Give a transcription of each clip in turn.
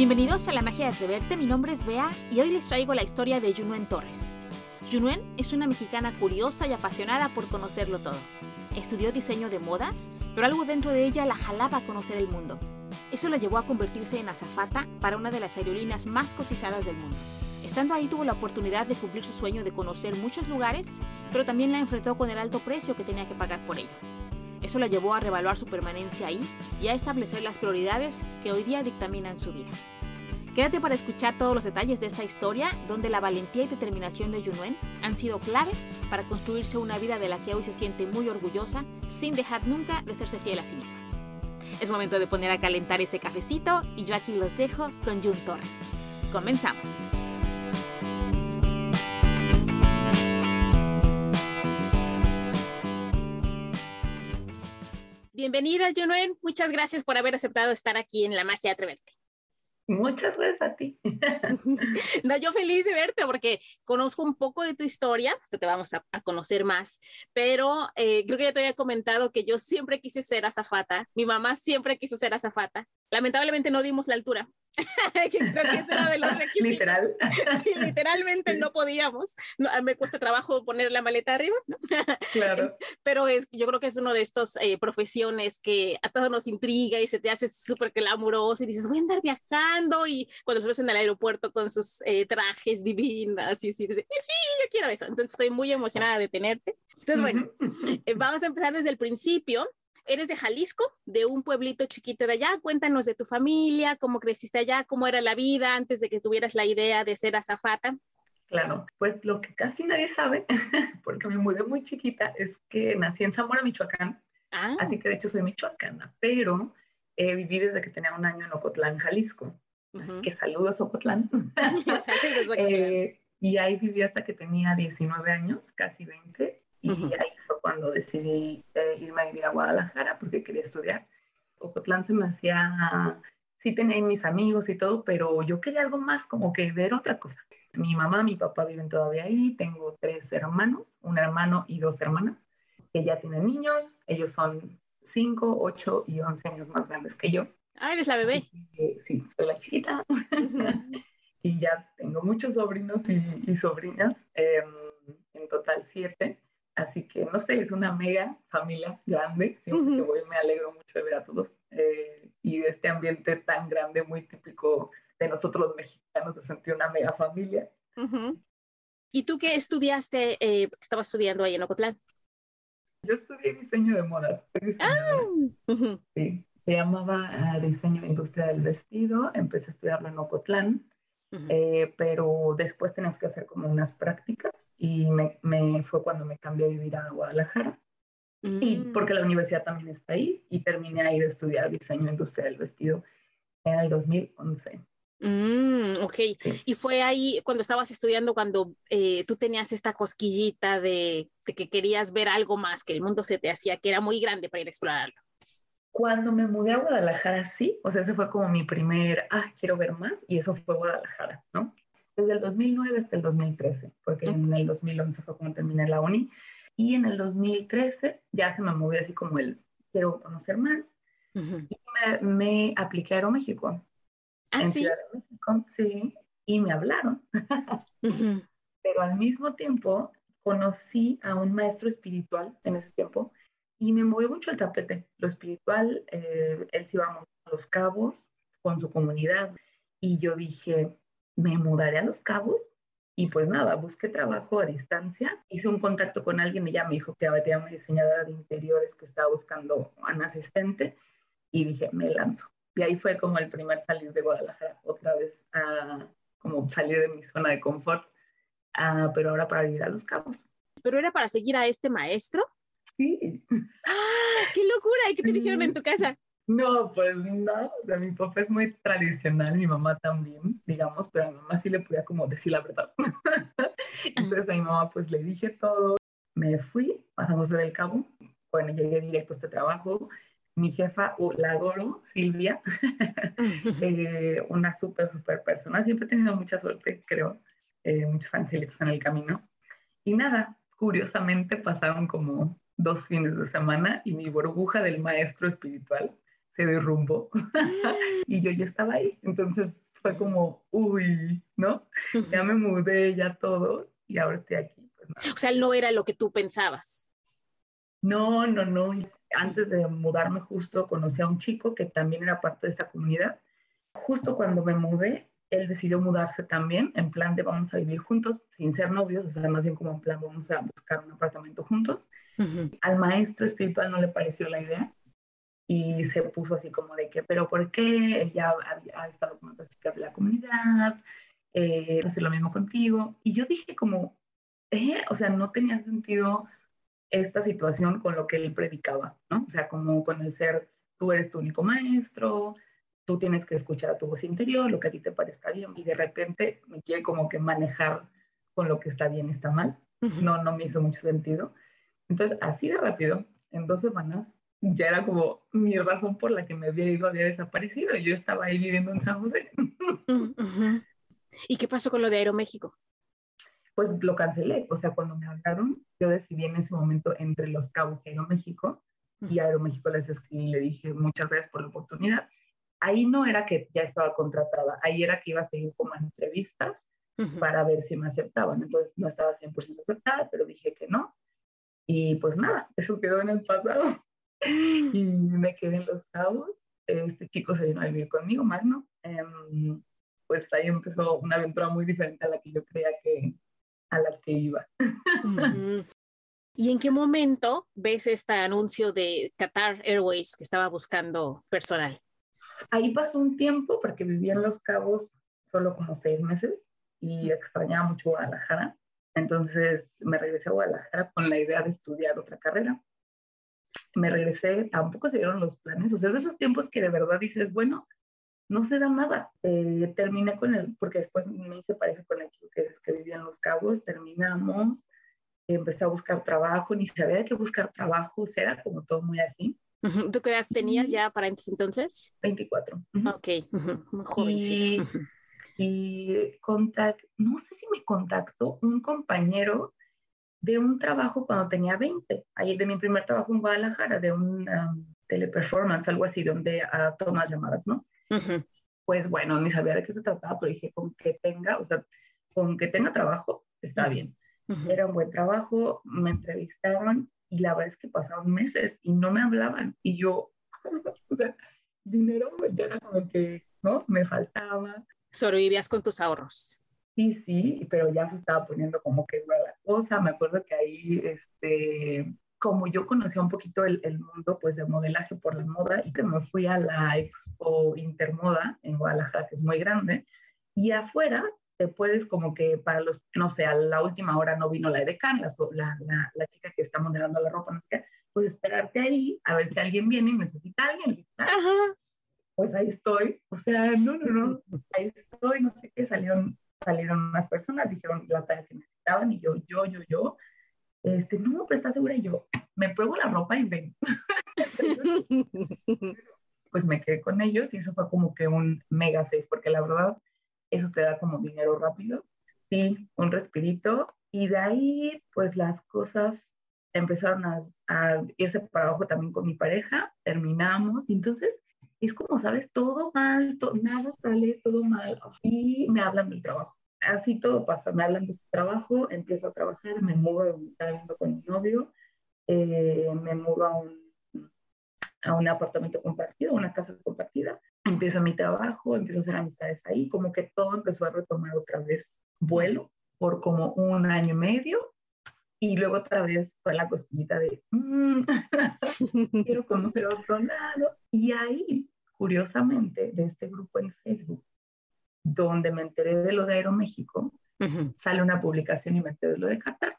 Bienvenidos a La Magia de Atreverte, mi nombre es Bea y hoy les traigo la historia de Yunuen Torres. Yunuen es una mexicana curiosa y apasionada por conocerlo todo. Estudió diseño de modas, pero algo dentro de ella la jalaba a conocer el mundo. Eso la llevó a convertirse en azafata para una de las aerolíneas más cotizadas del mundo. Estando ahí tuvo la oportunidad de cumplir su sueño de conocer muchos lugares, pero también la enfrentó con el alto precio que tenía que pagar por ello. Eso la llevó a revaluar su permanencia ahí y a establecer las prioridades que hoy día dictaminan su vida. Quédate para escuchar todos los detalles de esta historia, donde la valentía y determinación de Yunuen han sido claves para construirse una vida de la que hoy se siente muy orgullosa, sin dejar nunca de serse fiel a sí misma. Es momento de poner a calentar ese cafecito y yo aquí los dejo con Jun Torres. Comenzamos. Bienvenida, Junuen. Muchas gracias por haber aceptado estar aquí en La Magia Atreverte. Muchas gracias a ti. no, yo feliz de verte porque conozco un poco de tu historia, te vamos a, conocer más, pero eh, creo que ya te había comentado que yo siempre quise ser azafata, mi mamá siempre quiso ser azafata, lamentablemente no dimos la altura, creo que es uno de los requisitos. Literal. sí, literalmente no podíamos. me cuesta trabajo poner la maleta arriba, Claro. Pero es, yo creo que es uno de estos eh, profesiones que a todos nos intriga y se te hace súper glamuroso y dices, voy a andar viajando y cuando los ves en el aeropuerto con sus eh, trajes divinas y así, sí, yo quiero eso. Entonces estoy muy emocionada de tenerte. Entonces, bueno, eh, vamos a empezar desde el principio eres de Jalisco, de un pueblito chiquito de allá. Cuéntanos de tu familia, cómo creciste allá, cómo era la vida antes de que tuvieras la idea de ser azafata. Claro, pues lo que casi nadie sabe, porque me mudé muy chiquita, es que nací en Zamora, Michoacán. Ah. Así que de hecho soy michoacana, pero eh, viví desde que tenía un año en Ocotlán, Jalisco. Así que saludos, Ocotlán. eh, y ahí viví hasta que tenía 19 años, casi 20. Y ahí fue cuando decidí eh, irme a vivir a Guadalajara porque quería estudiar. Ocotlán se me hacía, sí tenía mis amigos y todo, pero yo quería algo más, como que ver otra cosa. Mi mamá, mi papá viven todavía ahí, tengo tres hermanos, un hermano y dos hermanas, que ya tienen niños, ellos son cinco, ocho y once años más grandes que yo. Ah, eres la bebé. sí, soy la chiquita. y ya tengo muchos sobrinos y, sobrinas, em, en total siete. Así que, no sé, es una mega familia grande. Siempre que voy me alegro mucho de ver a todos. Eh, y de este ambiente tan grande, muy típico de nosotros los mexicanos, de sentir una mega familia. ¿Y tú qué estudiaste? Eh, estabas estudiando ahí en Ocotlán. Yo estudié diseño de modas. Ah. Sí, se llamaba ah, diseño industria del vestido. Empecé a estudiarlo en Ocotlán. Eh, pero después tenías que hacer como unas prácticas y me, me fue cuando me cambié a vivir a Guadalajara. Y mm. porque la universidad también está ahí y terminé ahí de estudiar diseño industrial del vestido en el 2011. Mm, ok, y fue ahí cuando estabas estudiando, cuando eh, tú tenías esta cosquillita de, de, que querías ver algo más, que el mundo se te hacía, que era muy grande para ir a explorarlo. Cuando me mudé a Guadalajara, sí, o sea, ese fue como mi primer, ah, quiero ver más, y eso fue Guadalajara, ¿no? Desde el 2009 hasta el 2013, porque en el 2011 fue cuando terminé la uni, y en el 2013 ya se me movió así como el, quiero conocer más, y me, me, apliqué a Aeroméxico. ¿Ah, en sí? Ciudad de México, sí, y me hablaron. Pero al mismo tiempo conocí a un maestro espiritual en ese tiempo y me movió mucho el tapete, lo espiritual, eh, él se iba a Los Cabos con su comunidad y yo dije, me mudaré a Los Cabos y pues nada, busqué trabajo a distancia, hice un contacto con alguien y ya me dijo que había una diseñadora de interiores que estaba buscando un asistente y dije, me lanzo. Y ahí fue como el primer salir de Guadalajara, otra vez a como salir de mi zona de confort, pero ahora para vivir a Los Cabos. ¿Pero era para seguir a este maestro? Sí. ¡Ah! ¡Qué locura! ¿Y qué te dijeron en tu casa? No, pues no, o sea, mi papá es muy tradicional, mi mamá también, digamos, pero a mi mamá sí le podía como decir la verdad. Entonces a mi mamá pues le dije todo, me fui a San José del Cabo, bueno, llegué directo a este trabajo, mi jefa, uh, la adoro, Silvia, eh, una súper, súper persona, siempre he tenido mucha suerte, creo, eh, muchos ángeles en el camino. Y nada, curiosamente pasaron como dos fines de semana y mi burbuja del maestro espiritual se derrumbó y yo ya estaba ahí. Entonces fue como, uy, ¿no? Ya me mudé, ya todo y ahora estoy aquí. Pues, o sea, no era lo que tú pensabas. No, no, no. Antes de mudarme justo conocí a un chico que también era parte de esta comunidad. Justo cuando me mudé, él decidió mudarse también, en plan de vamos a vivir juntos, sin ser novios, o sea, más bien como en plan vamos a buscar un apartamento juntos. Al maestro espiritual no le pareció la idea y se puso así como de que, pero ¿por qué? Él ya ha, estado con otras chicas de la comunidad, eh, hacer lo mismo contigo. Y yo dije como, eh, o sea, no tenía sentido esta situación con lo que él predicaba, ¿no? O sea, como con el ser, tú eres tu único maestro, tú tienes que escuchar a tu voz interior, lo que a ti te parezca bien, y de repente me quiere como que manejar con lo que está bien y está mal. No, no me hizo mucho sentido. Entonces, así de rápido, en dos semanas, ya era como mi razón por la que me había ido, había desaparecido. Yo estaba ahí viviendo en San José. ¿Y qué pasó con lo de Aeroméxico? Pues lo cancelé. O sea, cuando me hablaron, yo decidí en ese momento entre Los Cabos y Aeroméxico. Y a Aeroméxico les escribí y le dije muchas gracias por la oportunidad ahí no era que ya estaba contratada, ahí era que iba a seguir como entrevistas para ver si me aceptaban. Entonces no estaba 100% aceptada, pero dije que no. Y pues nada, eso quedó en el pasado. y me quedé en Los Cabos. Este chico se vino a vivir conmigo, Magno. Em, pues ahí empezó una aventura muy diferente a la que yo creía que a la que iba. ¿Y en qué momento ves este anuncio de Qatar Airways que estaba buscando personal? Ahí pasó un tiempo porque vivía en Los Cabos solo como seis meses y extrañaba mucho Guadalajara. Entonces me regresé a Guadalajara con la idea de estudiar otra carrera. Me regresé, tampoco se dieron los planes, o sea, es de esos tiempos que de verdad dices, bueno, no se da nada. Eh, terminé con él, porque después me hice pareja con el chico que, que vivía en Los Cabos, terminamos, empecé a buscar trabajo, ni sabía qué buscar trabajo, o era como todo muy así. ¿Tú qué edad tenías ya para entonces? 24. Ok, muy joven, y, y contact, no sé si me contactó un compañero de un trabajo cuando tenía 20, ahí de mi primer trabajo en Guadalajara, de un um, teleperformance, algo así, donde uh, tomas llamadas, ¿no? Pues bueno, ni sabía de qué se trataba, pero dije, con que tenga, o sea, con que tenga trabajo, está bien. Era un buen trabajo, me entrevistaron y la verdad es que pasaron meses y no me hablaban y yo, o sea, dinero ya era como que, ¿no? Me faltaba. Sobrevivías con tus ahorros. Sí, sí, pero ya se estaba poniendo como que la cosa. Me acuerdo que ahí, este, como yo conocía un poquito el, el, mundo pues de modelaje por la moda y que me fui a la Expo Intermoda en Guadalajara, que es muy grande, y afuera te puedes como que para los, no sé, a la última hora no vino la edecán, la, la, la, chica que está modelando la ropa, no sé qué, pues esperarte ahí a ver si alguien viene y necesita a alguien. Ajá. Pues ahí estoy, o sea, no, no, no, ahí estoy, no sé qué, salieron, salieron unas personas, dijeron la talla que necesitaban y yo, yo, yo, yo, este, no, pero estás segura y yo, me pruebo la ropa y ven. pues me quedé con ellos y eso fue como que un mega safe, porque la verdad, eso te da como dinero rápido, sí, un respirito, y de ahí pues las cosas empezaron a, irse para abajo también con mi pareja, terminamos, y entonces es como, sabes, todo mal, nada sale, todo mal, y me hablan del trabajo. Así todo pasa, me hablan de su trabajo, empiezo a trabajar, me mudo donde estaba viviendo con mi novio, eh, me mudo a un, a un apartamento compartido, una casa compartida, empiezo mi trabajo, empiezo a hacer amistades ahí, como que todo empezó a retomar otra vez vuelo por como un año y medio y luego otra vez fue la cosquillita de mm, quiero conocer otro lado y ahí curiosamente de este grupo en Facebook donde me enteré de lo de Aeroméxico sale una publicación y me enteré de lo de Qatar.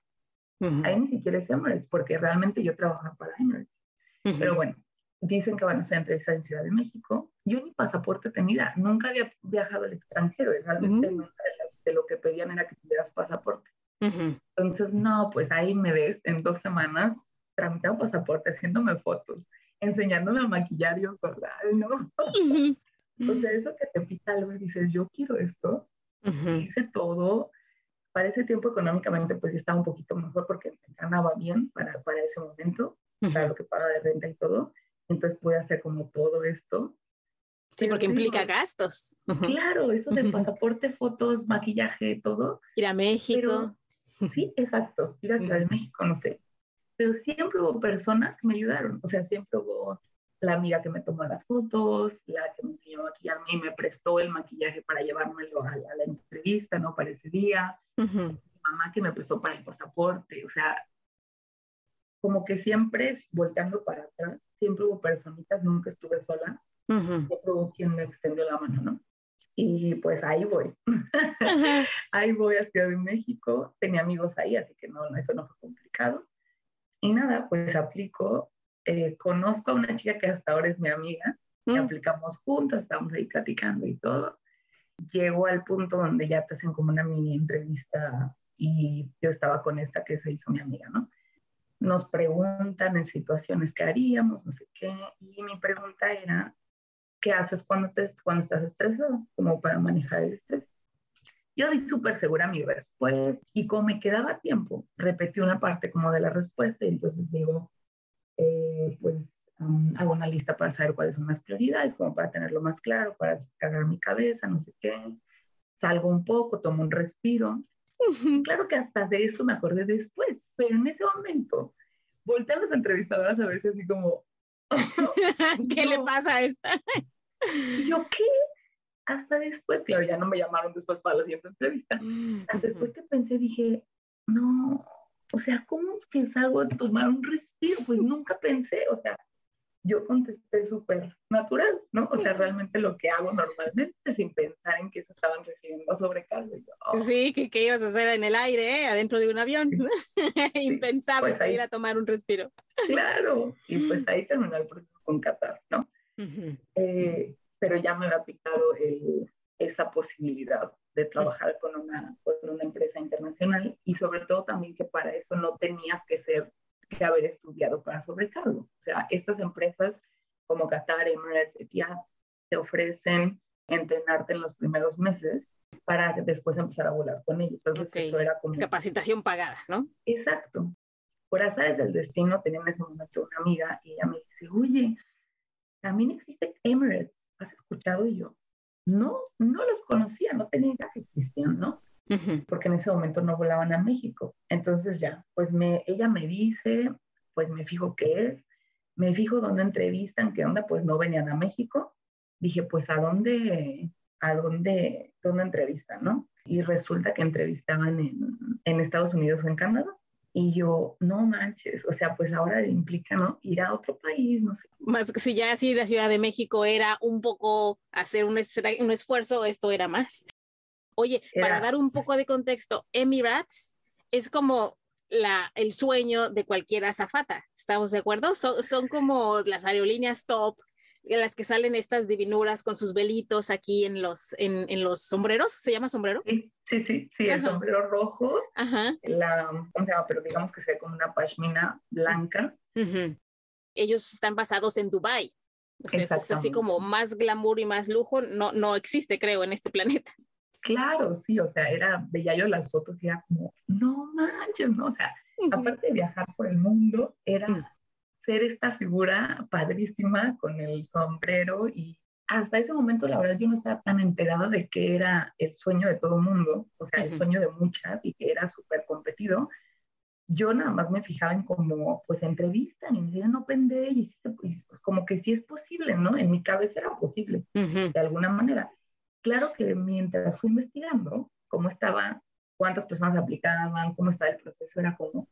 Ahí ni siquiera es Emirates porque realmente yo trabajaba para Emirates. Pero bueno dicen que van a hacer entrevistas en Ciudad de México. Yo ni pasaporte tenía, nunca había viajado al extranjero y realmente de, de, lo que pedían era que tuvieras pasaporte. Entonces, no, pues ahí me ves en dos semanas tramitando pasaporte, haciéndome fotos, enseñándome a maquillar yo ¿verdad? ¿no? o sea, eso que te pita algo y dices, yo quiero esto, hice todo. Para ese tiempo económicamente pues estaba un poquito mejor porque ganaba bien para, para ese momento, para lo que paga de renta y todo entonces pude hacer como todo esto. Sí, porque implica gastos. Claro, eso del pasaporte, fotos, maquillaje, todo. Ir a México. sí, exacto, ir a Ciudad de México, no sé. Pero siempre hubo personas que me ayudaron, o sea, siempre hubo la amiga que me tomó las fotos, la que me enseñó a maquillarme y me prestó el maquillaje para llevármelo a, la entrevista, ¿no? Para ese día. Mi mamá que me prestó para el pasaporte, o sea, como que siempre, volteando para atrás, siempre hubo personitas, nunca estuve sola. Siempre hubo quien me extendió la mano, ¿no? Y pues ahí voy. ahí voy a Ciudad de México. Tenía amigos ahí, así que no, eso no fue complicado. Y nada, pues aplico eh, conozco a una chica que hasta ahora es mi amiga, y mm. aplicamos juntas, estamos ahí platicando y todo. Llego al punto donde ya te hacen como una mini entrevista y yo estaba con esta que se hizo mi amiga, ¿no? Nos preguntan en situaciones que haríamos, no sé qué, y mi pregunta era, ¿qué haces cuando, te, cuando estás estresado? Como para manejar el estrés. Yo di súper segura mi respuesta y como me quedaba tiempo, repetí una parte como de la respuesta y entonces digo, eh, pues hago una lista para saber cuáles son las prioridades, como para tenerlo más claro, para descargar mi cabeza, no sé qué. Salgo un poco, tomo un respiro. Claro que hasta de eso me acordé después, pero en ese momento volteé a las entrevistadoras a verse así como... ¿Qué le pasa a esta? yo, ¿qué? Hasta después, claro, ya no me llamaron después para la siguiente entrevista. Hasta después que pensé, dije, no, o sea, ¿cómo que salgo a tomar un respiro? Pues nunca pensé, o sea, yo contesté súper natural, ¿no? O sea, realmente lo que hago normalmente sin pensar en que se estaban refiriendo a sobrecargo. Oh". Sí, que, ¿qué ibas a hacer en el aire, eh? adentro de un avión. Impensable pues salir a tomar un respiro. Claro, y pues ahí terminó el proceso con Qatar, ¿no? Eh, pero ya me había picado esa posibilidad de trabajar con una, con una empresa internacional y sobre todo también que para eso no tenías que ser, que haber estudiado para sobrecargo. O sea, estas empresas como Qatar, Emirates, Etihad, te ofrecen entrenarte en los primeros meses para después empezar a volar con ellos. Entonces eso era como... Capacitación pagada, ¿no? Exacto. Por azares del destino tenía en ese momento una amiga y ella me dice, oye, también existe Emirates, ¿has escuchado? Y yo, no, no los conocía, no tenía idea que existían, ¿no? Porque en ese momento no volaban a México. Entonces ya, pues me, ella me dice, pues me fijo qué es, me fijo dónde entrevistan, qué onda, pues no venían a México. Dije, pues a dónde, a dónde, dónde entrevistan, ¿no? Y resulta que entrevistaban en, en Estados Unidos o en Canadá. Y yo, no manches, o sea, pues ahora implica, ¿no? Ir a otro país, no sé. Más si ya así la Ciudad de México era un poco hacer un, un esfuerzo, esto era más. Oye, para dar un poco de contexto, Emirates es como la, el sueño de cualquier azafata, ¿estamos de acuerdo? Son, son como las aerolíneas top en las que salen estas divinuras con sus velitos aquí en los, en, en los sombreros, ¿se llama sombrero? Sí, sí, sí, sí el sombrero rojo, Ajá. la, ¿cómo se llama? Pero digamos que sea como una pashmina blanca. Ellos están basados en Dubai. O sea, es así como más glamour y más lujo, no, no existe, creo, en este planeta. Claro, sí, o sea, era, veía yo las fotos y era como, no manches, ¿no? O sea, aparte de viajar por el mundo, era mm ser esta figura padrísima con el sombrero y hasta ese momento la verdad yo no estaba tan enterada de que era el sueño de todo el mundo, o sea, el sueño de muchas y que era súper competido. Yo nada más me fijaba en como, pues entrevistan y me decían, no pende, y, como que sí es posible, ¿no? En mi cabeza era posible, de alguna manera. Claro que mientras fui investigando cómo estaba, cuántas personas aplicaban, cómo estaba el proceso, era como,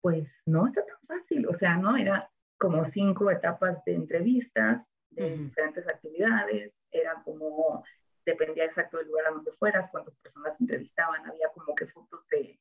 pues no está tan fácil, o sea, ¿no? Era como cinco etapas de entrevistas, de diferentes actividades, era como, dependía exacto del lugar a donde fueras, cuántas personas entrevistaban, había como que fotos de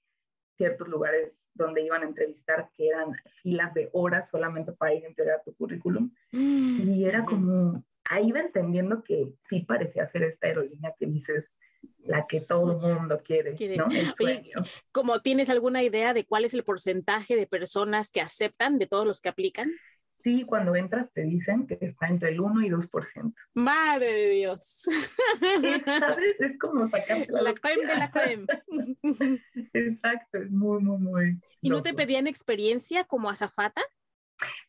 ciertos lugares donde iban a entrevistar que eran filas de horas solamente para ir a entregar tu currículum. Mm, y era como, ahí iba entendiendo que sí parecía ser esta aerolínea que dices, la que todo el mundo quiere, ¿no? El sueño. ¿Cómo tienes alguna idea de cuál es el porcentaje de personas que aceptan de todos los que aplican? Sí, cuando entras te dicen que está entre el 1 y 2%. Madre de Dios. ¿Sabes? Es como sacar la, la creme de la creme. Exacto, es muy, muy, muy. ¿Y no te pedían experiencia como azafata?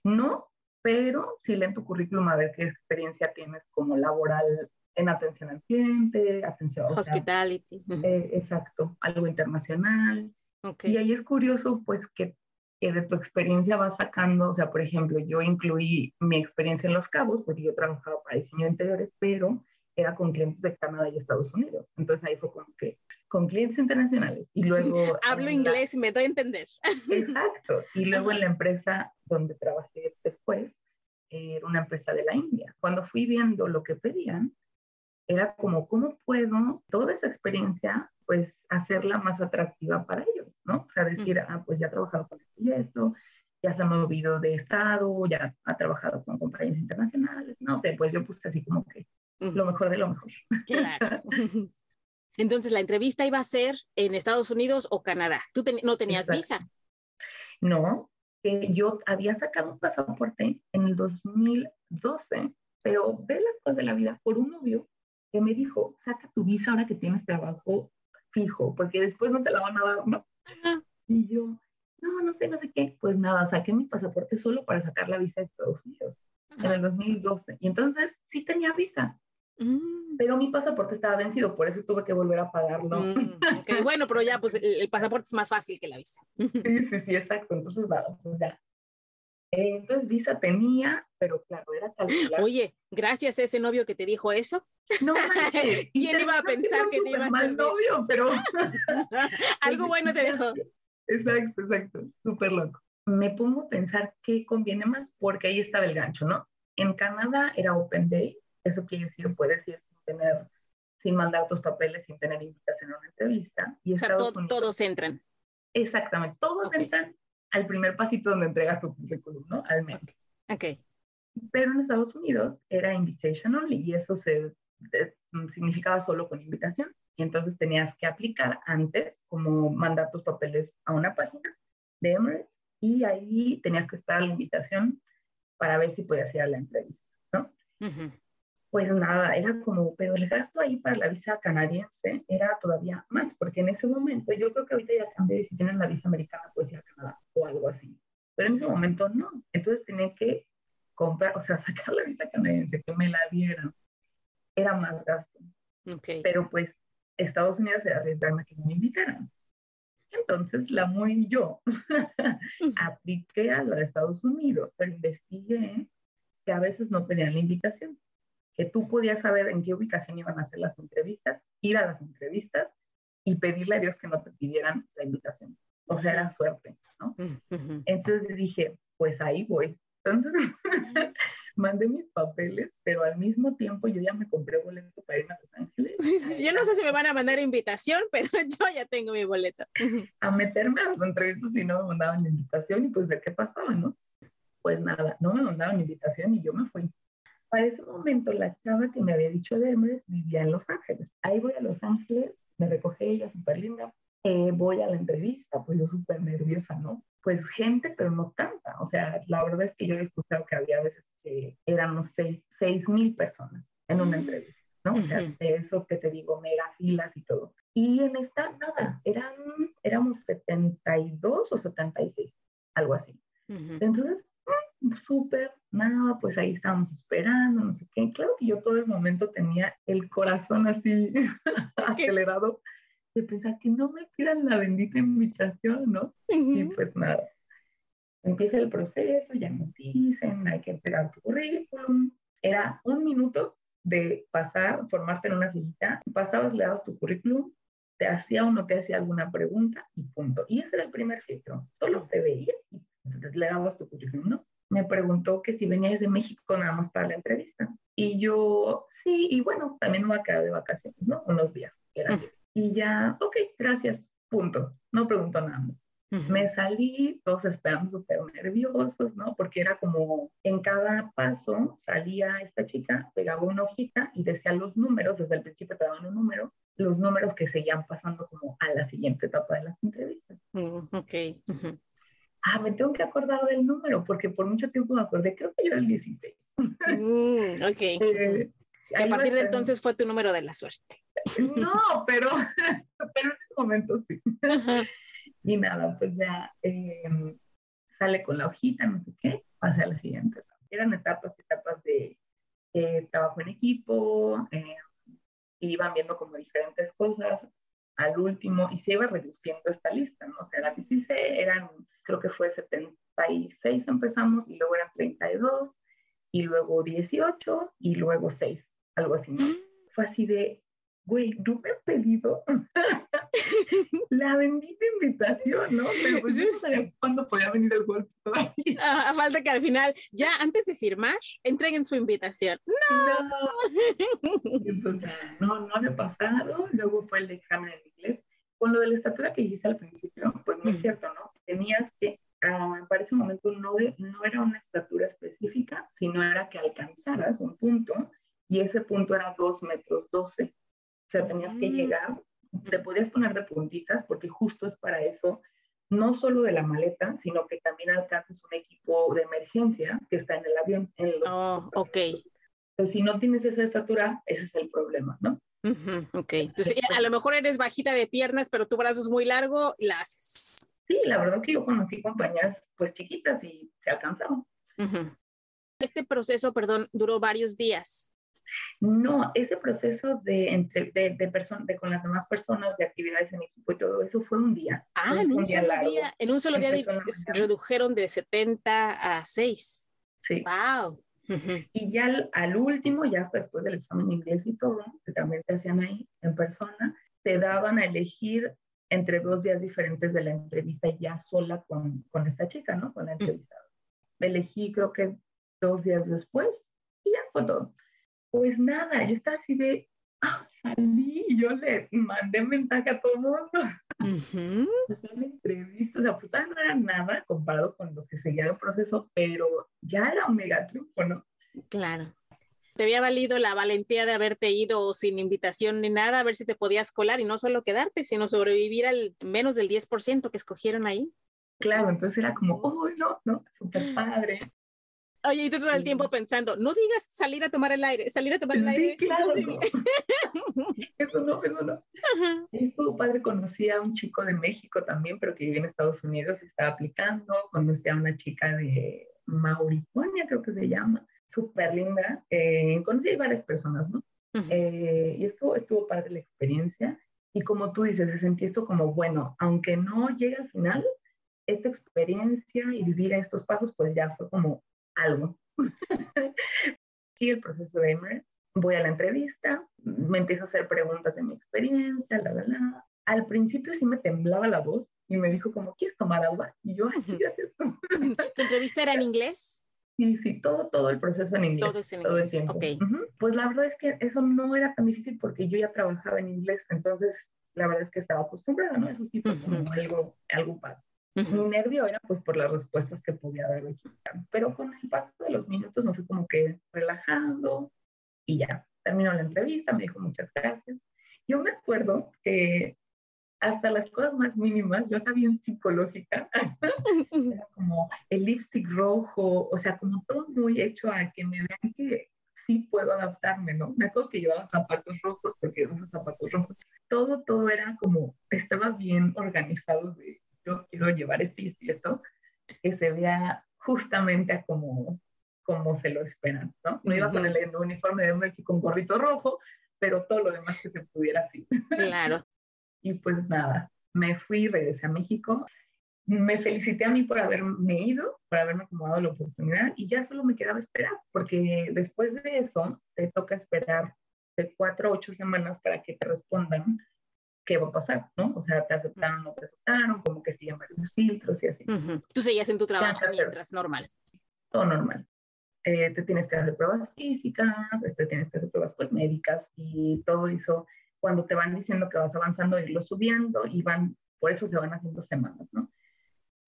No, pero sí leen tu currículum a ver qué experiencia tienes como laboral en atención al cliente, atención... Hospitality. Eh, exacto, algo internacional. Y ahí es curioso, pues, que, de tu experiencia vas sacando, o sea, por ejemplo, yo incluí mi experiencia en Los Cabos, porque yo trabajaba para diseño de interiores, pero era con clientes de Canadá y Estados Unidos. Entonces ahí fue como que con clientes internacionales y luego... Hablo inglés y me doy a entender. Exacto. Y luego en la empresa donde trabajé después, era una empresa de la India. Cuando fui viendo lo que pedían, era como, ¿cómo puedo toda esa experiencia, pues, hacerla más atractiva para ellos, ¿no? O sea, decir, ah, pues ya ha trabajado con esto y esto, ya se ha movido de estado, ya ha trabajado con compañías internacionales, no sé, pues yo puse así como que lo mejor de lo mejor. Claro. Entonces, la entrevista iba a ser en Estados Unidos o Canadá. ¿Tú no tenías visa? No, eh, yo había sacado un pasaporte en el 2012, pero ve las cosas de la vida por un novio que me dijo, saca tu visa ahora que tienes trabajo fijo, porque después no te la van a dar, ¿no? Y yo, no, no sé, no sé qué. Pues nada, saqué mi pasaporte solo para sacar la visa de Estados Unidos en el 2012. Y entonces sí tenía visa. Mm. Pero mi pasaporte estaba vencido, por eso tuve que volver a pagarlo. Mm, bueno, pero ya, pues el, pasaporte es más fácil que la visa. sí, sí, sí, exacto. Entonces, nada, pues ya. entonces, visa tenía, pero claro, era calcular. Oye, gracias a ese novio que te dijo eso. No manches. ¿Quién iba a pensar que te iba a mal novio, pero. Algo bueno te dejó. Exacto, exacto. Súper loco. Me pongo a pensar qué conviene más, porque ahí estaba el gancho, ¿no? En Canadá era Open Day, eso quiere decir, puedes ir sin tener, sin mandar tus papeles, sin tener invitación a una entrevista. Y Estados todos entran. Exactamente, todos entran al primer pasito donde entregas tu currículum, ¿no? Al menos. Ok. Pero en Estados Unidos era invitation only y eso se, mm, significaba solo con invitación. Y entonces tenías que aplicar antes, como mandar tus papeles a una página de Emirates y ahí tenías que estar a la invitación para ver si podías ir a la entrevista, ¿no? Pues nada, era como, pero el gasto ahí para la visa canadiense era todavía más, porque en ese momento, yo creo que ahorita ya cambié, si tienes la visa americana, puedes ir a Canadá o algo así, pero en ese momento no, entonces tenía que comprar, o sea, sacar la visa canadiense, que me la dieran, era más gasto. Okay. Pero pues Estados Unidos era arriesgarme a que me invitaran. Entonces, la muy yo apliqué a la de Estados Unidos, pero investigué que a veces no pedían la invitación que tú podías saber en qué ubicación iban a hacer las entrevistas, ir a las entrevistas y pedirle a Dios que no te pidieran la invitación. O sea, era suerte, ¿no? Entonces dije, pues ahí voy. Entonces mandé mis papeles, pero al mismo tiempo yo ya me compré boleto para ir a Los Ángeles. Yo no sé si me van a mandar invitación, pero yo ya tengo mi boleto. a meterme a las entrevistas y no me mandaban invitación y pues ver qué pasaba, ¿no? Pues nada, no me mandaban invitación y yo me fui. Para ese momento, la chava que me había dicho de Emirates vivía en Los Ángeles. Ahí voy a Los Ángeles, me recoge ella, súper linda. Eh, voy a la entrevista, pues yo súper nerviosa, ¿no? Pues gente, pero no tanta. O sea, la verdad es que yo he escuchado que había veces que eran, no sé, seis mil personas en una mm. entrevista, ¿no? O sea, eso que te digo, mega filas y todo. Y en esta, nada, eran, éramos 72 o 76, algo así. Entonces, súper, nada, pues ahí estábamos esperando, no sé qué. Claro que yo todo el momento tenía el corazón así acelerado de pensar que no me pidan la bendita invitación, ¿no? Y pues nada, empieza el proceso, ya nos dicen, hay que entregar tu currículum. Era un minuto de pasar, formarte en una filita, pasabas, le dabas tu currículum, te hacía o no te hacía alguna pregunta y punto. Y ese era el primer filtro. Solo te veía y le dabas tu currículum, ¿no? Me preguntó que si venía desde México nada más para la entrevista. Y yo, sí, y bueno, también me voy a quedar de vacaciones, ¿no? Unos días, era así. Y ya, ok, gracias, punto. No pregunto nada más. Me salí, todos esperando súper nerviosos, ¿no? Porque era como en cada paso salía esta chica, pegaba una hojita y decía los números, desde el principio te daban un número, los números que seguían pasando como a la siguiente etapa de las entrevistas. Mm, ok ah, me tengo que acordar del número, porque por mucho tiempo me acordé, creo que yo era el 16. Mm, ok. Eh, que a partir de entonces fue tu número de la suerte. No, pero, pero en ese momento sí. Y nada, pues ya em, sale con la hojita, no sé qué, pasa a la siguiente. eran etapas, etapas de eh, trabajo en equipo, eh, iban viendo como diferentes cosas al último y se iba reduciendo esta lista, ¿no? O sea, la sí eran, creo que fue 76 empezamos y luego eran 32 y luego 18 y luego 6, algo así, ¿no? Mm. Fue así de, güey, no me he pedido la bendita invitación, ¿no? Pero pues yo no sabía cuándo podía venir el golpe todavía. Ah, falta que al final, ya antes de firmar, entreguen su invitación. ¡No! No, no, no había pasado. Luego fue el examen en inglés. Con lo de la estatura que dijiste al principio, pues no es mm. cierto, ¿no? Tenías que, uh, para ese momento no, no era una estatura específica, sino era que alcanzaras un punto y ese punto era 2 metros 12. O sea, tenías que mm. llegar, te podías poner de puntitas porque justo es para eso, no solo de la maleta, sino que también alcances un equipo de emergencia que está en el avión. En oh, ok. Entonces, si no tienes esa estatura, ese es el problema, ¿no? ok. Entonces, a lo mejor eres bajita de piernas, pero tu brazo es muy largo, la haces. Sí, la verdad que yo conocí compañías pues chiquitas y se alcanzaron. Este proceso, perdón, duró varios días. No, ese proceso de, entre, de, de, de con las demás personas, de actividades en equipo y todo eso fue un día. Ah, en un, solo día. En un solo día redujeron de 70 a 6. Sí. Wow. Y ya al, último, ya hasta después del examen de inglés y todo, que también te hacían ahí en persona, te daban a elegir entre dos días diferentes de la entrevista ya sola con, con esta chica, ¿no? Con la entrevistada. Elegí creo que dos días después y ya fue todo. Pues nada, yo estaba así de, ah, salí y yo le mandé mensaje a todo el mundo. Uh la entrevista, o sea, pues todavía no era nada comparado con lo que seguía el proceso, pero ya era un mega triunfo, ¿no? Claro. Te había valido la valentía de haberte ido sin invitación ni nada, a ver si te podías colar y no solo quedarte, sino sobrevivir al menos del 10% que escogieron ahí. Claro, entonces era como, oh, no, no, súper padre. Oye, y tú todo el tiempo pensando, no digas salir a tomar el aire, salir a tomar el aire. Sí, claro. eso no, eso no. Estuvo padre, conocí a un chico de México también, pero que vivía en Estados Unidos y estaba aplicando. Conocí a una chica de Mauritonia, creo que se llama, súper linda. Eh, conocí a varias personas, ¿no? Eh, y estuvo, estuvo padre la experiencia. Y como tú dices, se sentí esto como, bueno, aunque no llegue al final, esta experiencia y vivir estos pasos, pues ya fue como algo. y el proceso de Emirates, voy a la entrevista, me empiezo a hacer preguntas de mi experiencia, la, la, la. Al principio sí me temblaba la voz y me dijo como, ¿quieres tomar agua? Y yo, así, gracias. ¿Tu entrevista era en inglés? Sí, sí, todo, todo el proceso en inglés. Todo es en inglés, el okay. Pues la verdad es que eso no era tan difícil porque yo ya trabajaba en inglés, entonces la verdad es que estaba acostumbrada, ¿no? Eso sí fue como algo, algo padre. Mi nervio era pues por las respuestas que podía dar el pero con el paso de los minutos me fui como que relajando y ya, terminó la entrevista, me dijo muchas gracias. Yo me acuerdo que hasta las cosas más mínimas, yo acá bien psicológica, era como el lipstick rojo, o sea, como todo muy hecho a que me vean que sí puedo adaptarme, ¿no? Me acuerdo que llevaba zapatos rojos porque uso zapatos rojos. Todo, todo era como, estaba bien organizado de yo quiero llevar esto y esto que se vea justamente a como, como se lo esperan, ¿no? No iba a ponerle un uniforme de hombre con gorrito rojo, pero todo lo demás que se pudiera así. Claro. y pues nada, me fui, regresé a México. Me felicité a mí por haberme ido, por haberme acomodado la oportunidad y ya solo me quedaba esperar, porque después de eso te toca esperar de cuatro a ocho semanas para que te respondan qué va a pasar, ¿no? O sea, te aceptaron o no te aceptaron, como que siguen varios filtros y así. Tú seguías en tu trabajo mientras normal. Todo normal. Eh, te tienes que hacer pruebas físicas, te este, tienes que hacer pruebas pues médicas y todo eso, cuando te van diciendo que vas avanzando, irlo subiendo y van, por eso se van haciendo semanas, ¿no?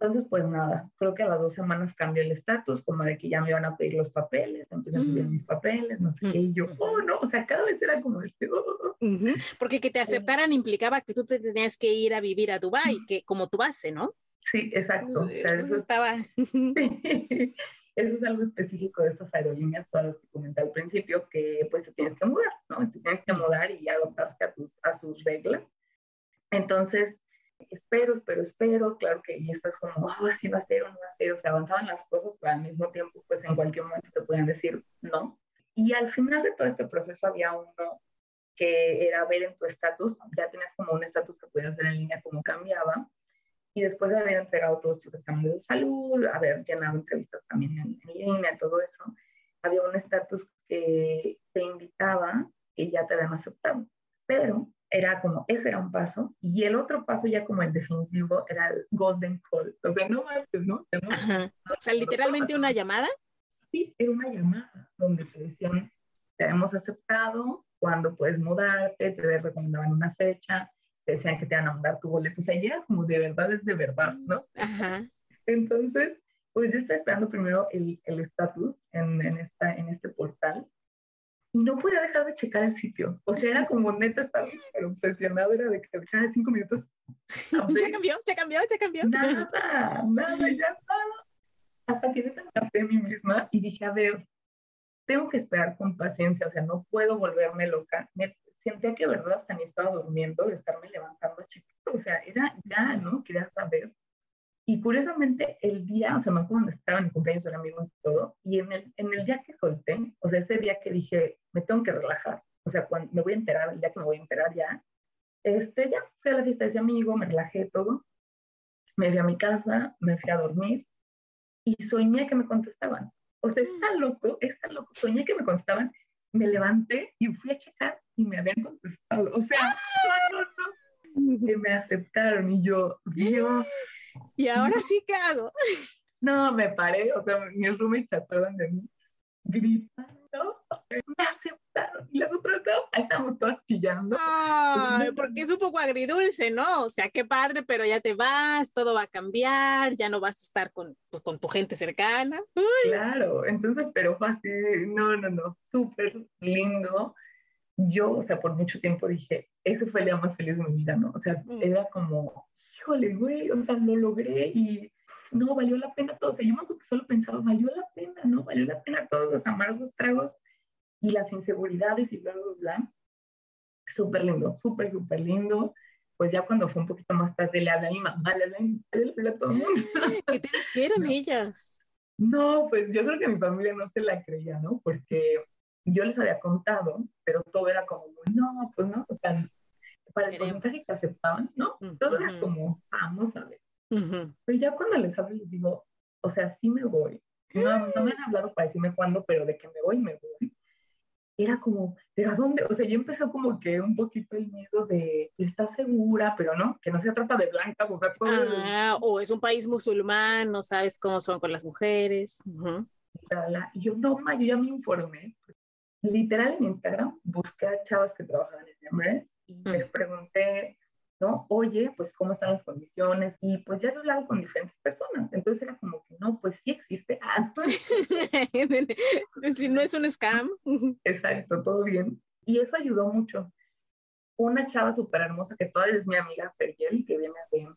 Entonces, pues nada, creo que a las dos semanas cambió el estatus, como de que ya me iban a pedir los papeles, empecé a subir mm. mis papeles, no sé qué, y yo, oh, no, o sea, cada vez era como este, oh, oh, oh". Porque que te aceptaran implicaba que tú te tenías que ir a vivir a Dubái, que como tu base, ¿no? Sí, exacto. O sea, eso, estaba... eso es algo específico de estas aerolíneas, todas las que comenté al principio, que pues te tienes que mudar, ¿no? Te tienes que mudar y adaptarse a, tus, a sus reglas. Entonces, espero, espero, espero, claro que y estás como, oh, sí va a ser o no va a ser, o sea, avanzaban las cosas, pero al mismo tiempo, pues en cualquier momento te pueden decir no. Y al final de todo este proceso había uno que era ver en tu estatus, ya tenías como un estatus que podías ver en línea cómo cambiaba, y después de haber entregado todos tus exámenes de salud, haber llenado entrevistas también en, en línea, todo eso, había un estatus que te invitaba que ya te habían aceptado, pero era como, ese era un paso, y el otro paso ya como el definitivo era el golden call, o sea, no manches, ¿no? O sea, literalmente una llamada. Sí, era una llamada donde te decían, te hemos aceptado, cuando puedes mudarte, te recomendaban una fecha, te decían que te van a mandar tu boleto, o sea, ya como de verdad es de verdad, ¿no? Ajá. Entonces, pues yo estaba esperando primero el estatus en, en, esta, en este portal y no podía dejar de checar el sitio. O sea, era como neta, estaba súper obsesionado, era de que cada cinco minutos. Ya cambió, ya cambió, ya cambió. Nada, nada, ya nada. Hasta que me capté a mí misma y dije, a ver, tengo que esperar con paciencia, o sea, no puedo volverme loca. Me sentía que, verdad, hasta ni estaba durmiendo de estarme levantando a checar. O sea, era ya, ¿no? Quería saber. Y curiosamente, el día, o sea, me acuerdo cuando estaba en mi cumpleaños era amigo y todo, y en el, en el día que solté, o sea, ese día que dije, me tengo que relajar, o sea, cuando me voy a enterar, el día que me voy a enterar ya, este, ya fui a la fiesta de ese amigo, me relajé todo, me fui a mi casa, me fui a dormir, y soñé que me contestaban. O sea, está loco, está loco, soñé que me contestaban, me levanté y fui a checar y me habían contestado. O sea, no, no, no, que me aceptaron y yo, Dios ¿Y ahora sí qué hago? No, me paré, o sea, mis roommates se acuerdan de mí gritando, me aceptaron y las otras no, ahí estamos todas chillando. Ay, porque es un poco agridulce, ¿no? O sea, qué padre, pero ya te vas, todo va a cambiar, ya no vas a estar con, pues, con tu gente cercana. Claro, entonces, pero fue así, no, no, no, súper lindo. Yo, o sea, por mucho tiempo dije, ese fue el día más feliz de mi vida, ¿no? O sea, mm. era como, híjole, güey, o sea, lo logré y no, valió la pena todo. O sea, yo me acuerdo que solo pensaba, valió la pena, ¿no? Valió la pena todos los amargos tragos y las inseguridades y bla, bla, bla. Súper lindo, súper, súper lindo. Pues ya cuando fue un poquito más tarde, le hablé a mi mamá, le hablé a todo el mundo. ¿Qué te dijeron ellas? No, pues yo creo que mi familia no se la creía, ¿no? Porque yo les había contado, pero todo era como, no, pues no, o sea, para el porcentaje que aceptaban, ¿no? Todo era como, vamos a ver. Pero ya cuando les hablo les digo, o sea, sí me voy. No, no me han hablado para decirme cuándo, pero de que me voy, me voy. Era como, ¿pero a dónde? O sea, yo empezó como que un poquito el miedo de, ¿estás segura? Pero no, que no se trata de blancas, o sea, todo ah, o es un país musulmán, no sabes cómo son con las mujeres. Y yo, no, ma, yo ya me informé. Literal en Instagram busqué a chavas que trabajaban en Emirates y les pregunté, ¿no? Oye, pues cómo están las condiciones y pues ya he hablado con diferentes personas. Entonces era como que no, pues sí existe. Ah, si no es un scam. Exacto, todo bien. Y eso ayudó mucho. Una chava súper hermosa que todavía es mi amiga, Fergel, que viene de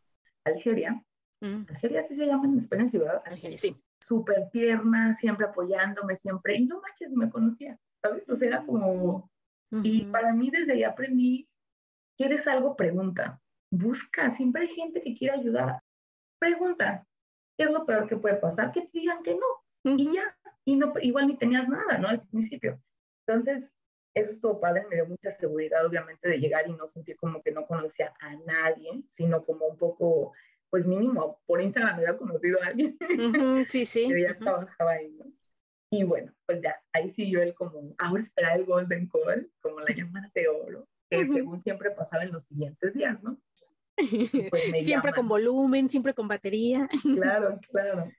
Algeria. Mm. Algeria sí se llama en España, ¿verdad? Algeria, sí. Súper tierna, siempre apoyándome, siempre. Y no manches, me conocía, ¿sabes? O sea, era como... Y para mí desde ahí aprendí ¿Quieres algo? Pregunta. Busca. Siempre hay gente que quiere ayudar. Pregunta. ¿Qué es lo peor que puede pasar? Que te digan que no. Y ya. Y no, igual ni tenías nada, ¿no? Al principio. Entonces, eso estuvo padre, me dio mucha seguridad, obviamente, de llegar y no sentir como que no conocía a nadie, sino como un poco, pues mínimo, por Instagram había conocido a alguien. sí, sí. que ya trabajaba ahí, ¿no? Y bueno, pues ya, ahí siguió él como, ahora esperar el Golden Call, como la llamada de oro que según siempre pasaba en los siguientes días, ¿no? Pues siempre con volumen, siempre con batería. Claro, claro.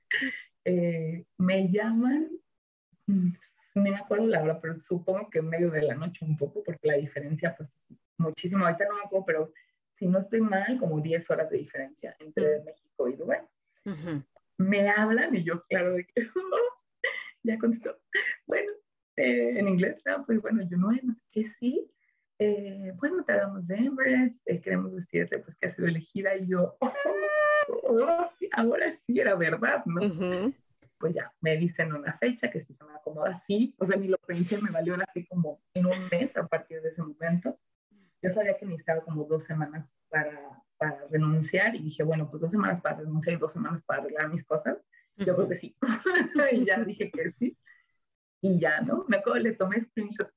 Eh, me llaman, mm, no me acuerdo la hora, pero supongo que en medio de la noche un poco, porque la diferencia, pues, es muchísimo. Ahorita no me acuerdo, pero si no estoy mal, como 10 horas de diferencia entre México y Dubái. Me hablan y yo, claro, de que, ya contestó. Bueno, eh, en inglés, ah, pues bueno, yo no, no sé qué sí eh, bueno, te hablamos de Emirates, eh, queremos decirte pues que ha sido elegida y yo, oh, ahora, sí, ahora sí era verdad, ¿no? Pues ya, me dicen una fecha que si se me acomoda así, o sea, ni lo pensé, me valió así como en un mes a partir de ese momento. yo sabía que necesitaba como dos semanas para, para renunciar y dije, bueno, pues dos semanas para renunciar y dos semanas para arreglar mis cosas. Yo creo que sí. y ya dije que sí. Y ya, ¿no? Me acuerdo, le tomé screenshot.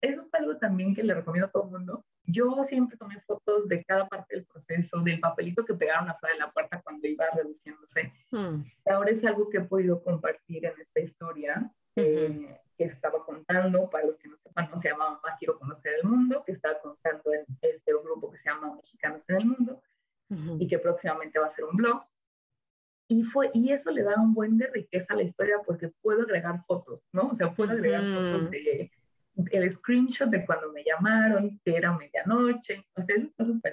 Eso es algo también que le recomiendo a todo el mundo. Yo siempre tomé fotos de cada parte del proceso, del papelito que pegaron afuera de la puerta cuando iba reduciéndose. Mm. Ahora es algo que he podido compartir en esta historia eh, que estaba contando, para los que no sepan, no se llama Mamá Quiero Conocer el Mundo, que estaba contando en este grupo que se llama Mexicanos en el Mundo y que próximamente va a ser un blog. Y, fue, y eso le da un buen de riqueza a la historia porque puedo agregar fotos, ¿no? O sea, puedo agregar fotos de el screenshot de cuando me llamaron, que era medianoche, o sea, eso está súper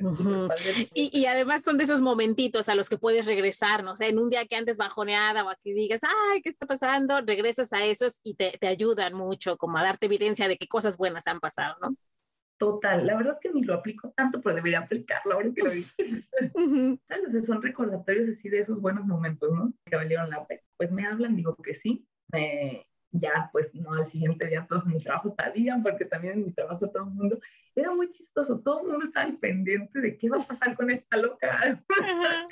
y, y, además son de esos momentitos a los que puedes regresar, ¿no? O sea, en un día que antes bajoneada o aquí digas, ay, ¿qué está pasando? Regresas a esos y te, te ayudan mucho como a darte evidencia de qué cosas buenas han pasado, ¿no? Total, la verdad que ni lo aplico tanto, pero debería aplicarlo ahora que lo dices. o sea, son recordatorios así de esos buenos momentos, ¿no? Que valieron la pena. Pues me hablan, digo que sí, ya pues no al siguiente día todos en mi trabajo sabían, porque también en mi trabajo todo el mundo, era muy chistoso, todo el mundo estaba al pendiente de qué va a pasar con esta loca,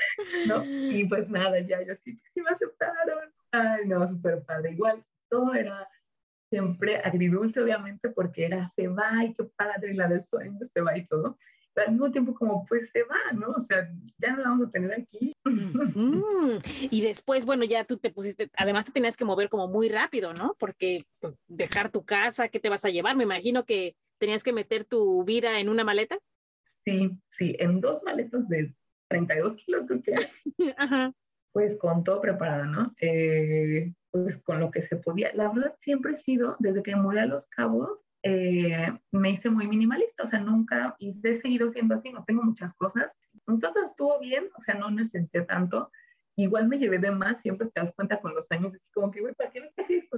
¿no? Y pues nada, ya yo sí, sí me aceptaron, ay no, súper padre, igual todo era siempre agridulce obviamente porque era se va y qué padre, la del sueño se va y todo, al mismo tiempo como pues se va, ¿no? O sea, ya no la vamos a tener aquí. Y después, bueno, ya tú te pusiste, además te tenías que mover como muy rápido, ¿no? Porque pues, dejar tu casa, ¿qué te vas a llevar? Me imagino que tenías que meter tu vida en una maleta. Sí, sí, en dos maletas de 32 kilos, creo que. Ajá. Pues con todo preparado, ¿no? Eh, pues con lo que se podía. La verdad siempre he sido, desde que mudé a Los Cabos, eh, me hice muy minimalista, o sea, nunca, y he seguido siendo así, no tengo muchas cosas. Entonces estuvo bien, o sea, no necesité tanto. Igual me llevé de más, siempre te das cuenta con los años, así como que, güey, ¿para qué no traje esto?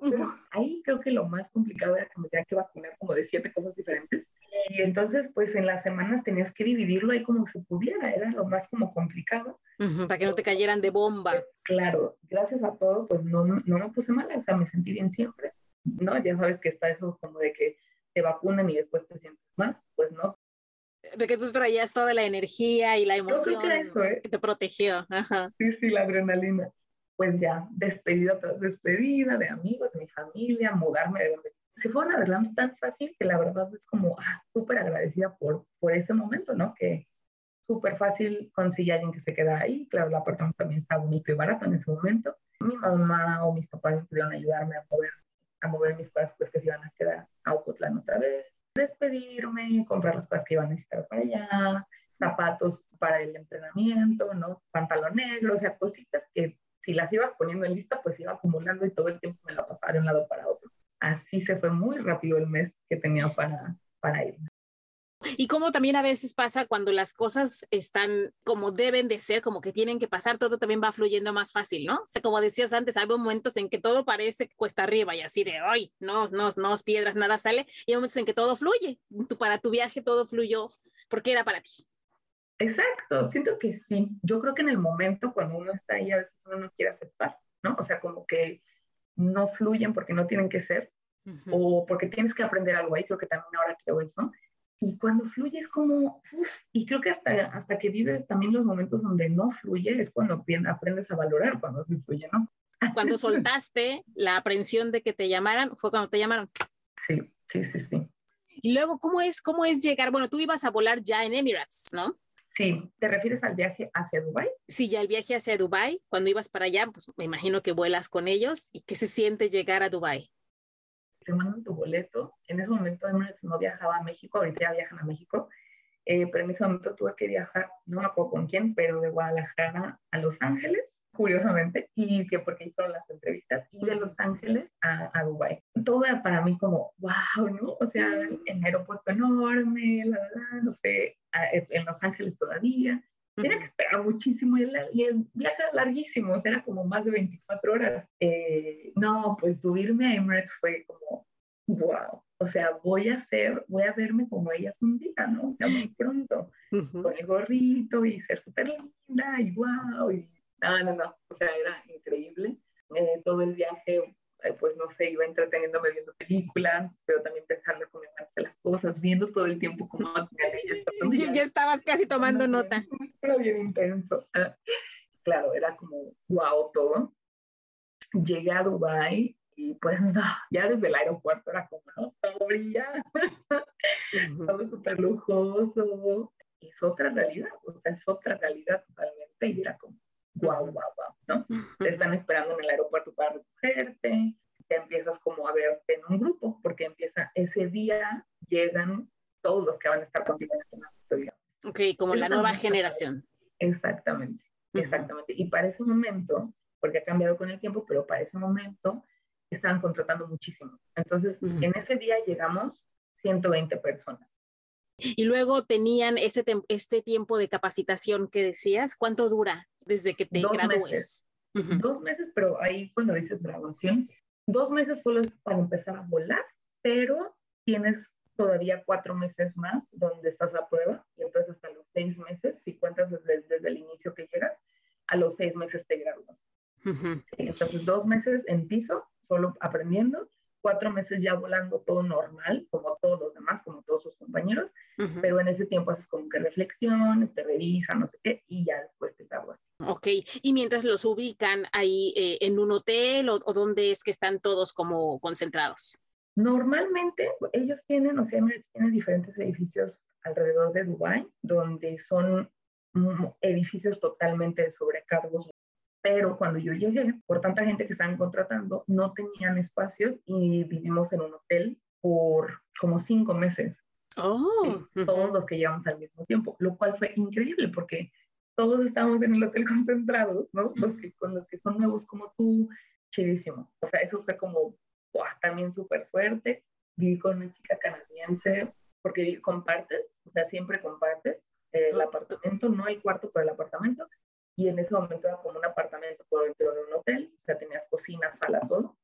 Pero ahí creo que lo más complicado era que me tenía que vacunar como de siete cosas diferentes. Y entonces, pues en las semanas tenías que dividirlo ahí como se pudiera, era lo más como complicado. para que no te cayeran de bomba. Pues, claro, gracias a todo, pues no, no me puse mal, o sea, me sentí bien siempre. ¿no? Ya sabes que está eso como de que te vacunan y después te sientes mal, pues no. De que tú traías toda la energía y la emoción ¿eh? que, te protegió. Sí, sí, la adrenalina. Pues ya, despedida tras despedida de amigos, de mi familia, mudarme de donde... Se fueron arreglando tan fácil que la verdad es como ah, súper agradecida por, por ese momento, ¿no? Que súper fácil conseguir a alguien que se queda ahí. Claro, el apartamento también está bonito y barato en ese momento. Mi mamá o mis papás pudieron ayudarme a poder a mover mis cosas pues que se iban a quedar a Ocotlán otra vez, despedirme, comprar las cosas que iban a necesitar para allá, zapatos para el entrenamiento, ¿no? Pantalón negro, o sea, cositas que si las ibas poniendo en lista, pues iba acumulando y todo el tiempo me la pasaba de un lado para otro. Así se fue muy rápido el mes que tenía para, para irme. Y como también a veces pasa cuando las cosas están como deben de ser, como que tienen que pasar, todo también va fluyendo más fácil, ¿no? O sea, como decías antes, hay momentos en que todo parece cuesta arriba y así de, ay, no, no, no, piedras, nada sale, y hay momentos en que todo fluye. para tu viaje todo fluyó porque era para ti. Exacto, siento que sí. Yo creo que en el momento cuando uno está ahí, a veces uno no quiere aceptar, ¿no? O sea, como que no fluyen porque no tienen que ser, o porque tienes que aprender algo ahí, creo que también ahora quiero eso, y cuando fluye es como, y creo que hasta, hasta que vives también los momentos donde no fluye es cuando aprendes a valorar cuando sí fluye, ¿no? Cuando soltaste la aprensión de que te llamaran, fue cuando te llamaron. Sí, sí, sí, sí. Y luego, ¿cómo es, cómo es llegar? Bueno, tú ibas a volar ya en Emirates, ¿no? Sí, ¿te refieres al viaje hacia Dubai? Sí, ya el viaje hacia Dubai, cuando ibas para allá, pues me imagino que vuelas con ellos. ¿Y qué se siente llegar a Dubai? Te mandan tu boleto. En ese momento Emirates no viajaba a México, ahorita ya viajan a México, eh, pero en ese momento tuve que viajar, no me acuerdo con quién, pero de Guadalajara a Los Ángeles, curiosamente, y que porque hicieron las entrevistas, y de Los Ángeles a, a Dubái. Todo era para mí como, wow, ¿no? O sea, el aeropuerto enorme, la verdad, no sé, en Los Ángeles todavía. Tenía que esperar muchísimo y el, viaje era larguísimo, o sea, era como más de 24 horas. Eh, no, pues subirme a Emirates fue como, wow, o sea, voy a ser, voy a verme como ellas un día, ¿no? O sea, muy pronto, con el gorrito y ser súper linda y wow, y no, no, no, o sea, era increíble. Eh, todo el viaje, eh, pues no sé, iba entreteniéndome viendo películas, pero también pensando cómo hacer las cosas, viendo todo el tiempo cómo ya, ya estabas casi tomando nota. Pero bien intenso. Claro, era como wow todo. Llegué a Dubai y pues no, ya desde el aeropuerto era como, no, brilla, todo súper lujoso. Es otra realidad, o sea, es otra realidad totalmente y era como, wow, wow, wow, ¿no? Te están esperando en el aeropuerto para recogerte, te empiezas como a verte en un grupo, porque empieza ese día, llegan todos los que van a estar contigo en este digamos. Ok, como la nueva generación. Exactamente, exactamente. Y para ese momento, porque ha cambiado con el tiempo, pero para ese momento estaban contratando muchísimo. Entonces, en ese día llegamos 120 personas. Y luego tenían este, este tiempo de capacitación que decías, ¿cuánto dura desde que te gradúes? Dos meses, pero ahí cuando dices graduación, dos meses solo es para empezar a volar, pero tienes todavía cuatro meses más donde estás a prueba y entonces hasta los seis meses, si cuentas desde, desde el inicio que llegas, a los seis meses te gradúas. Entonces dos meses en piso, solo aprendiendo, cuatro meses ya volando todo normal, como todos los demás, como todos sus compañeros, pero en ese tiempo haces como que reflexiones, te revisan, no sé qué, y ya después te gradúas. Ok, y mientras los ubican ahí eh, en un hotel o, o dónde es que están todos como concentrados? Normalmente ellos tienen, o sea, tienen diferentes edificios alrededor de Dubái, donde son mm, edificios totalmente de sobrecargos. Pero cuando yo llegué, por tanta gente que estaban contratando, no tenían espacios y vivimos en un hotel por como cinco meses. Oh. Todos los que llegamos al mismo tiempo, lo cual fue increíble porque todos estábamos en el hotel concentrados, ¿no? Los que, con los que son nuevos como tú, chidísimo. O sea, eso fue como también súper suerte. Viví con una chica canadiense, porque compartes, o sea, siempre compartes el apartamento, no el cuarto, pero el apartamento. Y en ese momento era como un apartamento por dentro de un hotel, o sea, tenías cocina, sala, todo.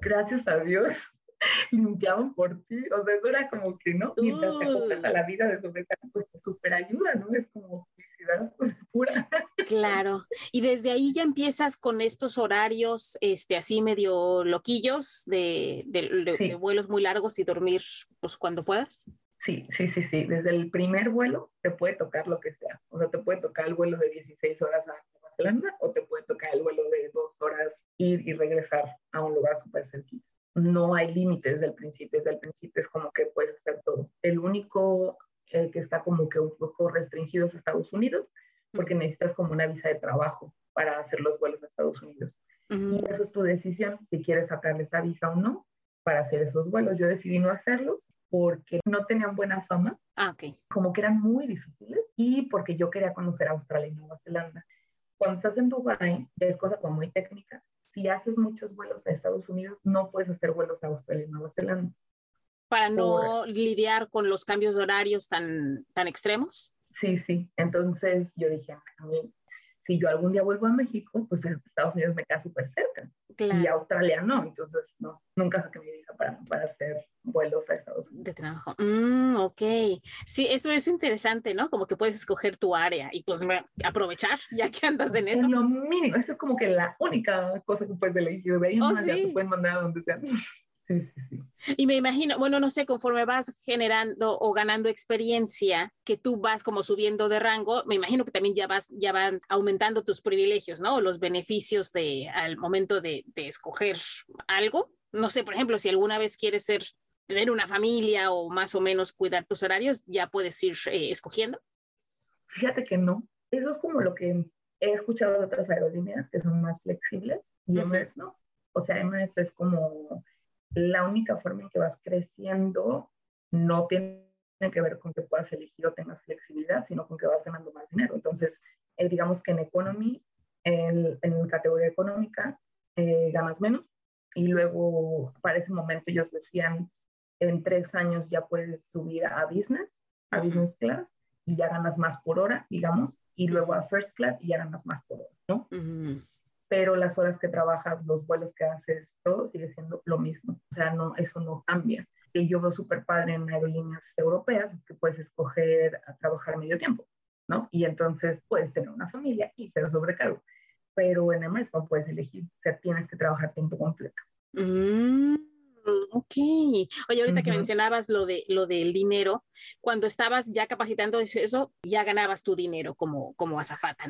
Gracias a Dios, limpiaban por ti. O sea, eso era como que, ¿no? Mientras te acoplas a la vida de sobrecarga, pues te super ayuda, ¿no? Es como felicidad pura. Claro. Y desde ahí ya empiezas con estos horarios, este, así medio loquillos de, de, vuelos muy largos y dormir, pues, cuando puedas. Sí, sí, sí, sí. Desde el primer vuelo te puede tocar lo que sea. O sea, te puede tocar el vuelo de 16 horas a Nueva Zelanda o te puede tocar el vuelo de dos horas ir y regresar a un lugar súper cerquita no hay límites desde el principio, desde el principio es como que puedes hacer todo. El único eh, que está como que un poco restringido es Estados Unidos, porque necesitas como una visa de trabajo para hacer los vuelos a Estados Unidos. Y eso es tu decisión, si quieres sacarle esa visa o no para hacer esos vuelos. Yo decidí no hacerlos porque no tenían buena fama, ah, okay. como que eran muy difíciles y porque yo quería conocer Australia y Nueva Zelanda. Cuando estás en Dubai, es cosa como muy técnica, si haces muchos vuelos a Estados Unidos, no puedes hacer vuelos a Australia y Nueva Zelanda. Para no lidiar con los cambios de horarios tan, tan extremos. Sí, sí. Entonces yo dije, a mí si yo algún día vuelvo a México, pues Estados Unidos me queda súper cerca. Y Australia no, entonces no, nunca saqué mi visa para, para hacer vuelos a Estados Unidos. De trabajo. Mm, ok. Sí, eso es interesante, ¿no? Como que puedes escoger tu área y pues aprovechar ya que andas en eso. Es lo mínimo, eso es como que la única cosa que puedes elegir. De ahí oh, ya te pueden mandar a donde sea. Y me imagino, bueno, no sé, conforme vas generando o ganando experiencia, que tú vas como subiendo de rango, me imagino que también ya vas, ya van aumentando tus privilegios, ¿no? Los beneficios de al momento de, escoger algo. No sé, por ejemplo, si alguna vez quieres ser, tener una familia o más o menos cuidar tus horarios, ya puedes ir eh, escogiendo. Fíjate que no. Eso es como lo que he escuchado de otras aerolíneas que son más flexibles y Emirates no. O sea, Emirates es como la única forma en que vas creciendo no tiene que ver con que puedas elegir o tengas flexibilidad, sino con que vas ganando más dinero. Entonces, eh, digamos que en economy, en, en categoría económica, eh, ganas menos y luego para ese momento ellos decían, en tres años ya puedes subir a business, a business class, y ya ganas más por hora, digamos, y luego a first class y ya ganas más por hora, ¿no? Pero las horas que trabajas, los vuelos que haces, todo sigue siendo lo mismo. O sea, no, eso no cambia. Y yo veo súper padre en aerolíneas europeas es que puedes escoger a trabajar medio tiempo, ¿no? Y entonces puedes tener una familia y ser sobrecargo. Pero en Emirates no puedes elegir, o sea, tienes que trabajar tiempo completo. Mm, ok. Oye, ahorita que mencionabas lo de lo del dinero, cuando estabas ya capacitando eso, ya ganabas tu dinero como, como azafata.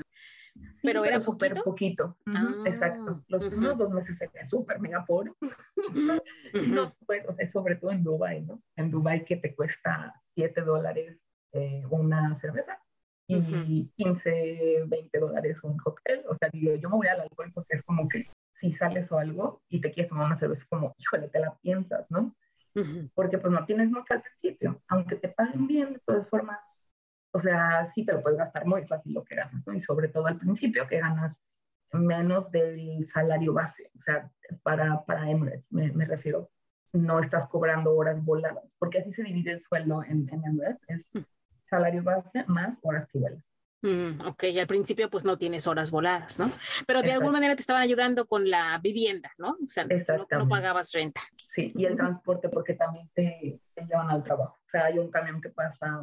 Pero era súper poquito. Ah, exacto. Los primeros dos meses sería súper mega pobre. no, pues, o sea, sobre todo en Dubai, ¿no? En Dubai que te cuesta 7 dólares eh, una cerveza y 15, 20 dólares un cóctel. O sea, digo, yo me voy al alcohol porque es como que si sales o algo y te quieres tomar una cerveza, como, híjole, te la piensas, ¿no? Porque pues no tienes mucho al principio, aunque te paguen bien, de todas formas, o sea, sí te lo puedes gastar muy fácil lo que ganas, ¿no? Y sobre todo al principio, que ganas menos del salario base, o sea, para, para Emirates, me, me refiero, no estás cobrando horas voladas, porque así se divide el sueldo en, en Emirates, es mm. salario base más horas que vuelas. Mm, ok, al principio pues no tienes horas voladas, ¿no? Pero de alguna manera te estaban ayudando con la vivienda, ¿no? O sea, no, pagabas renta. Sí, y el transporte porque también te, llevan al trabajo. O sea, hay un camión que pasa,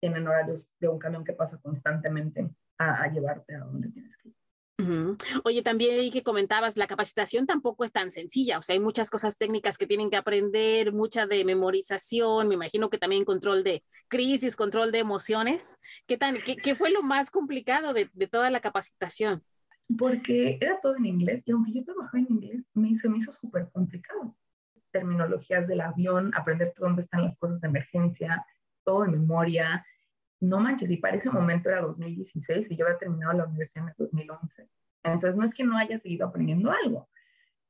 tienen horarios de un camión que pasa constantemente a, a llevarte a donde tienes que ir. Oye, también que comentabas, la capacitación tampoco es tan sencilla, o sea, hay muchas cosas técnicas que tienen que aprender, mucha de memorización, me imagino que también control de crisis, control de emociones. ¿Qué, tan, qué, fue lo más complicado de, toda la capacitación? Porque era todo en inglés y aunque yo trabajaba en inglés, me, se me hizo súper complicado. Terminologías del avión, aprender dónde están las cosas de emergencia, todo de memoria, no manches, y para ese momento era 2016 y yo había terminado la universidad en el 2011. Entonces no es que no haya seguido aprendiendo algo,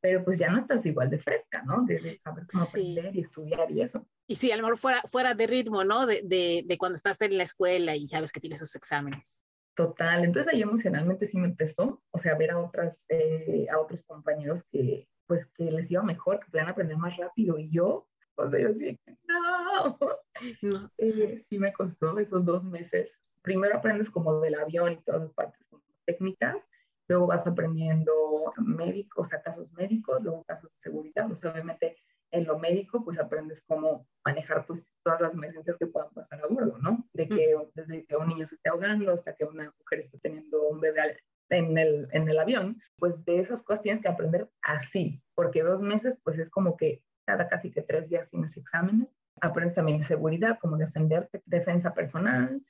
pero pues ya no estás igual de fresca, ¿no? De, saber cómo aprender y estudiar y eso. Y sí, a lo mejor fuera, fuera de ritmo, ¿no? De, de, de cuando estás en la escuela y sabes que tienes esos exámenes. Total, entonces ahí emocionalmente sí me empezó, o sea, ver a, otras, eh, a otros compañeros que pues que les iba mejor, que podían aprender más rápido y yo o sea, yo sí, no. Eh, sí me costó esos dos meses. Primero aprendes como del avión y todas las partes técnicas, luego vas aprendiendo médicos, o sea, casos médicos, luego casos de seguridad. O sea, obviamente en lo médico, pues aprendes cómo manejar pues todas las emergencias que puedan pasar a bordo, ¿no? De que desde que un niño se esté ahogando hasta que una mujer esté teniendo un bebé en el, en el avión, pues de esas cosas tienes que aprender así, porque dos meses pues es como que cada casi que tres días tienes exámenes. Aprendes también de seguridad, como defenderte, defensa personal,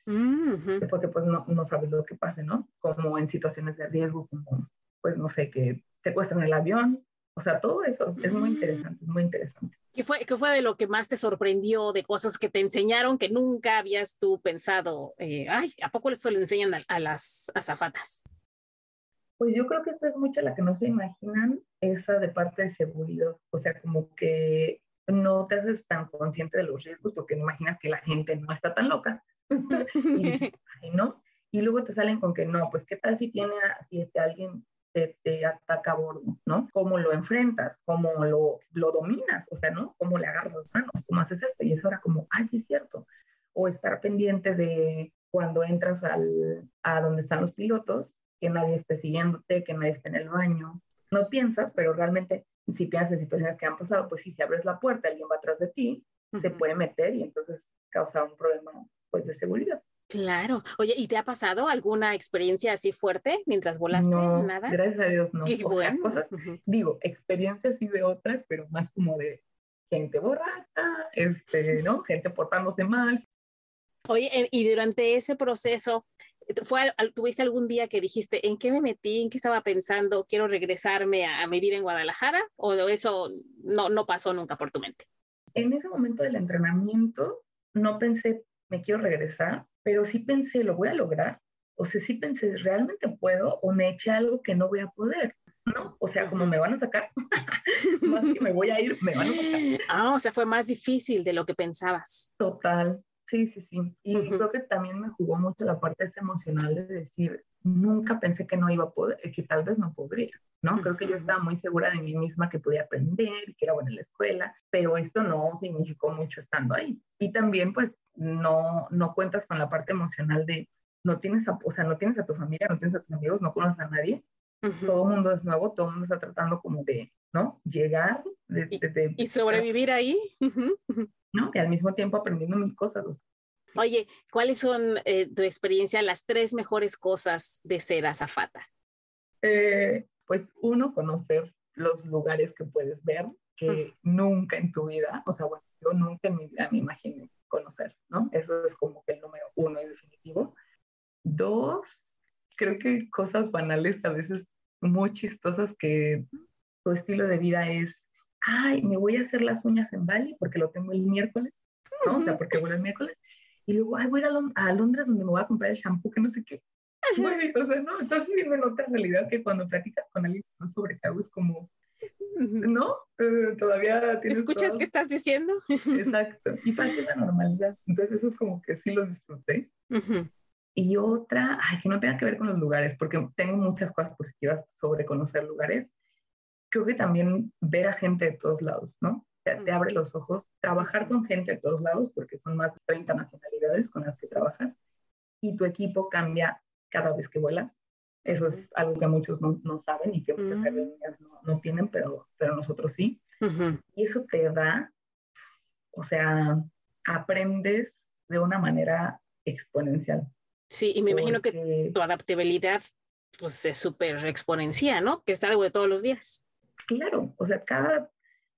porque pues no, no sabes lo que pase, ¿no? Como en situaciones de riesgo, como pues no sé, que te en el avión. O sea, todo eso es muy mm. interesante, muy interesante. ¿Qué fue, ¿Qué fue de lo que más te sorprendió, de cosas que te enseñaron que nunca habías tú pensado? Eh, ay, ¿a poco eso le enseñan a, a las azafatas? Pues yo creo que esta es mucha la que no se imaginan, esa de parte de seguridad. O sea, como que no te haces tan consciente de los riesgos porque no imaginas que la gente no está tan loca. y, ¿no? y luego te salen con que no, pues qué tal si tiene, si alguien te, te, ataca a bordo, ¿no? ¿Cómo lo enfrentas? ¿Cómo lo, lo dominas? O sea, ¿no? ¿Cómo le agarras las manos? ¿Cómo haces esto? Y eso era como, ay, sí es cierto. O estar pendiente de cuando entras al, a donde están los pilotos, que nadie esté siguiéndote, que nadie esté en el baño. No piensas, pero realmente si piensas en situaciones que han pasado, pues sí, si abres la puerta, alguien va atrás de ti, se puede meter y entonces causa un problema pues de seguridad. Claro. Oye, ¿y te ha pasado alguna experiencia así fuerte mientras volaste? No, Nada. Gracias a Dios, no. o cosas, digo, experiencias sí de otras, pero más como de gente borracha, este, ¿no? Gente portándose mal. Oye, y durante ese proceso, ¿Fue, ¿Tuviste algún día que dijiste, ¿en qué me metí? ¿En qué estaba pensando? ¿Quiero regresarme a, mi vida en Guadalajara? ¿O eso no, no pasó nunca por tu mente? En ese momento del entrenamiento no pensé, me quiero regresar, pero sí pensé, lo voy a lograr. O sea, sí pensé, ¿realmente puedo? ¿O me eché algo que no voy a poder? ¿no? O sea, como me van a sacar, más que me voy a ir, me van a sacar. Ah, o sea, fue más difícil de lo que pensabas. Total, Sí, sí, sí. Y creo que también me jugó mucho la parte esa emocional de decir, nunca pensé que no iba a poder, que tal vez no podría, ¿no? Creo que yo estaba muy segura de mí misma que podía aprender, que era buena en la escuela, pero esto no significó mucho estando ahí. Y también, pues, no, no cuentas con la parte emocional de, no tienes a, o sea, no tienes a tu familia, no tienes a tus amigos, no conoces a nadie, todo el mundo es nuevo, todo el mundo está tratando como de, ¿no? Llegar. Y, sobrevivir ahí. ¿no? Y al mismo tiempo aprendiendo mil cosas. Oye, ¿cuáles son eh, tu experiencia las tres mejores cosas de ser azafata? Eh, pues uno, conocer los lugares que puedes ver que nunca en tu vida, o sea, bueno, yo nunca en mi vida me imaginé conocer, ¿no? Eso es como que el número uno y definitivo. Dos, creo que cosas banales a veces muy chistosas que tu estilo de vida es, ay, me voy a hacer las uñas en Bali porque lo tengo el miércoles, ¿no? O sea, porque voy el miércoles. Y luego, ay, voy a, ir a, Londres donde me voy a comprar el shampoo que no sé qué. o sea, no, estás viviendo en otra realidad que cuando platicas con alguien sobre algo es como, ¿no? Eh, todavía tienes ¿Escuchas qué estás diciendo? Exacto. Y para la normalidad. Entonces eso es como que sí lo disfruté. Y otra, ay, que no tenga que ver con los lugares, porque tengo muchas cosas positivas sobre conocer lugares. Creo que también ver a gente de todos lados, ¿no? Te, te abre los ojos. Trabajar con gente de todos lados, porque son más de 30 nacionalidades con las que trabajas, y tu equipo cambia cada vez que vuelas. Eso es algo que muchos no, no saben y que muchas aerolíneas no, no, tienen, pero, pero nosotros sí. Y eso te da, o sea, aprendes de una manera exponencial. Sí, y me imagino que tu adaptabilidad pues es súper exponencial, ¿no? Que es algo de todos los días. Claro, o sea, cada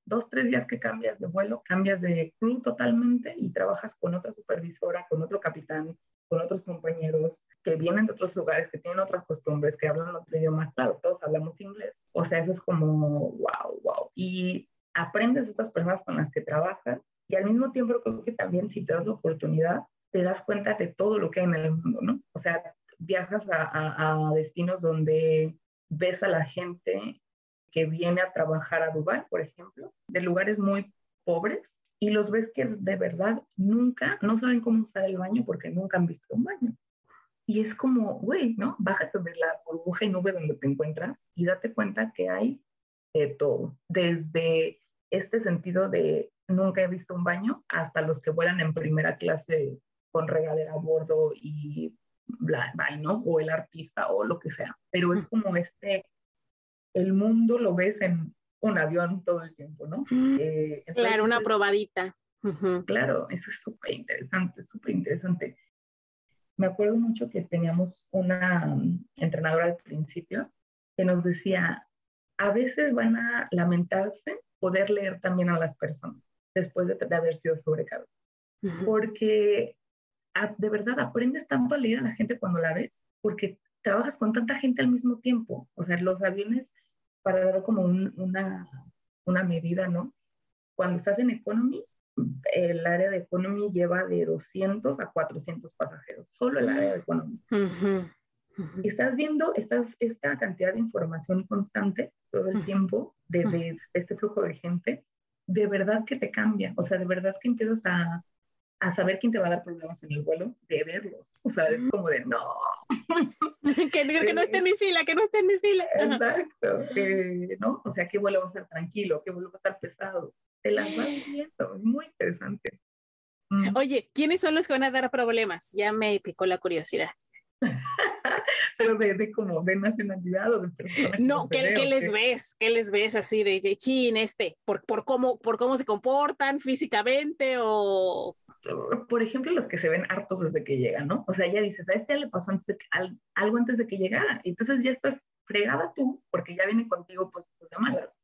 dos, tres días que cambias de vuelo, cambias de crew totalmente y trabajas con otra supervisora, con otro capitán, con otros compañeros que vienen de otros lugares, que tienen otras costumbres, que hablan otro idioma. Claro, todos hablamos inglés. O sea, eso es como, wow, wow. Y aprendes estas personas con las que trabajas y al mismo tiempo creo que también si te das la oportunidad, te das cuenta de todo lo que hay en el mundo, ¿no? O sea, viajas a, a destinos donde ves a la gente que viene a trabajar a Dubái, por ejemplo, de lugares muy pobres y los ves que de verdad nunca, no saben cómo usar el baño porque nunca han visto un baño. Y es como, güey, ¿no? Bájate de la burbuja y nube donde te encuentras y date cuenta que hay de todo, desde este sentido de nunca he visto un baño hasta los que vuelan en primera clase con regadera a bordo y bla, bla, ¿no? O el artista o lo que sea. Pero es como este, el mundo lo ves en un avión todo el tiempo, ¿no? Eh, claro, una probadita. Claro, eso es súper interesante, súper interesante. Me acuerdo mucho que teníamos una mm, entrenadora al principio que nos decía, a veces van a lamentarse poder leer también a las personas después de, haber sido sobrecargados. Porque de verdad aprendes tanto a leer a la gente cuando la ves, porque trabajas con tanta gente al mismo tiempo. O sea, los aviones para dar como una, una medida, ¿no? Cuando estás en economy, el área de economy lleva de 200 a 400 pasajeros, solo el área de economy. Estás viendo estás, esta cantidad de información constante todo el tiempo de, este flujo de gente, de verdad que te cambia, o sea, de verdad que empiezas a, a saber quién te va a dar problemas en el vuelo, de verlos. O sea, es como de no. que, que, no esté en mi fila, que no esté en mi fila. Exacto. ¿No? O sea, qué vuelo va a estar tranquilo, qué vuelo va a estar pesado. Te las vas viendo, es muy interesante. Mm. Oye, ¿quiénes son los que van a dar problemas? Ya me picó la curiosidad. Pero de, de, como de nacionalidad o de persona. No, ¿qué, ¿qué les ves? ¿Qué les ves así de, de chin este? ¿Por, por, cómo, ¿Por cómo se comportan físicamente o por ejemplo, los que se ven hartos desde que llegan, ¿no? O sea, ya dices, a este ya le pasó antes algo antes de que llegara. Entonces ya estás fregada tú, porque ya viene contigo, pues, pues de malas.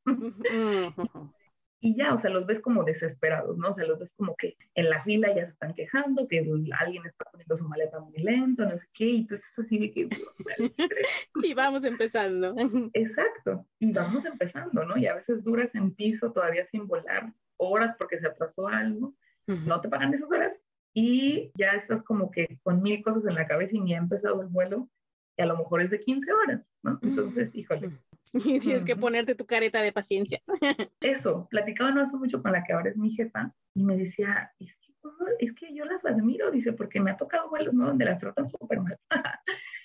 y ya, o sea, los ves como desesperados, ¿no? O sea, los ves como que en la fila ya se están quejando, que alguien está poniendo su maleta muy lento, no sé qué, y tú estás así de que... y vamos empezando. Exacto, y vamos empezando, ¿no? Y a veces duras en piso todavía sin volar horas porque se atrasó algo no te pagan esas horas y ya estás como que con mil cosas en la cabeza y ni ha empezado el vuelo y a lo mejor es de 15 horas, ¿no? Entonces, híjole. Y tienes que ponerte tu careta de paciencia. Eso, platicaba no hace mucho con la que ahora es mi jefa y me decía, es que, es que yo las admiro, dice, porque me ha tocado vuelos, ¿no? Donde las tratan súper mal.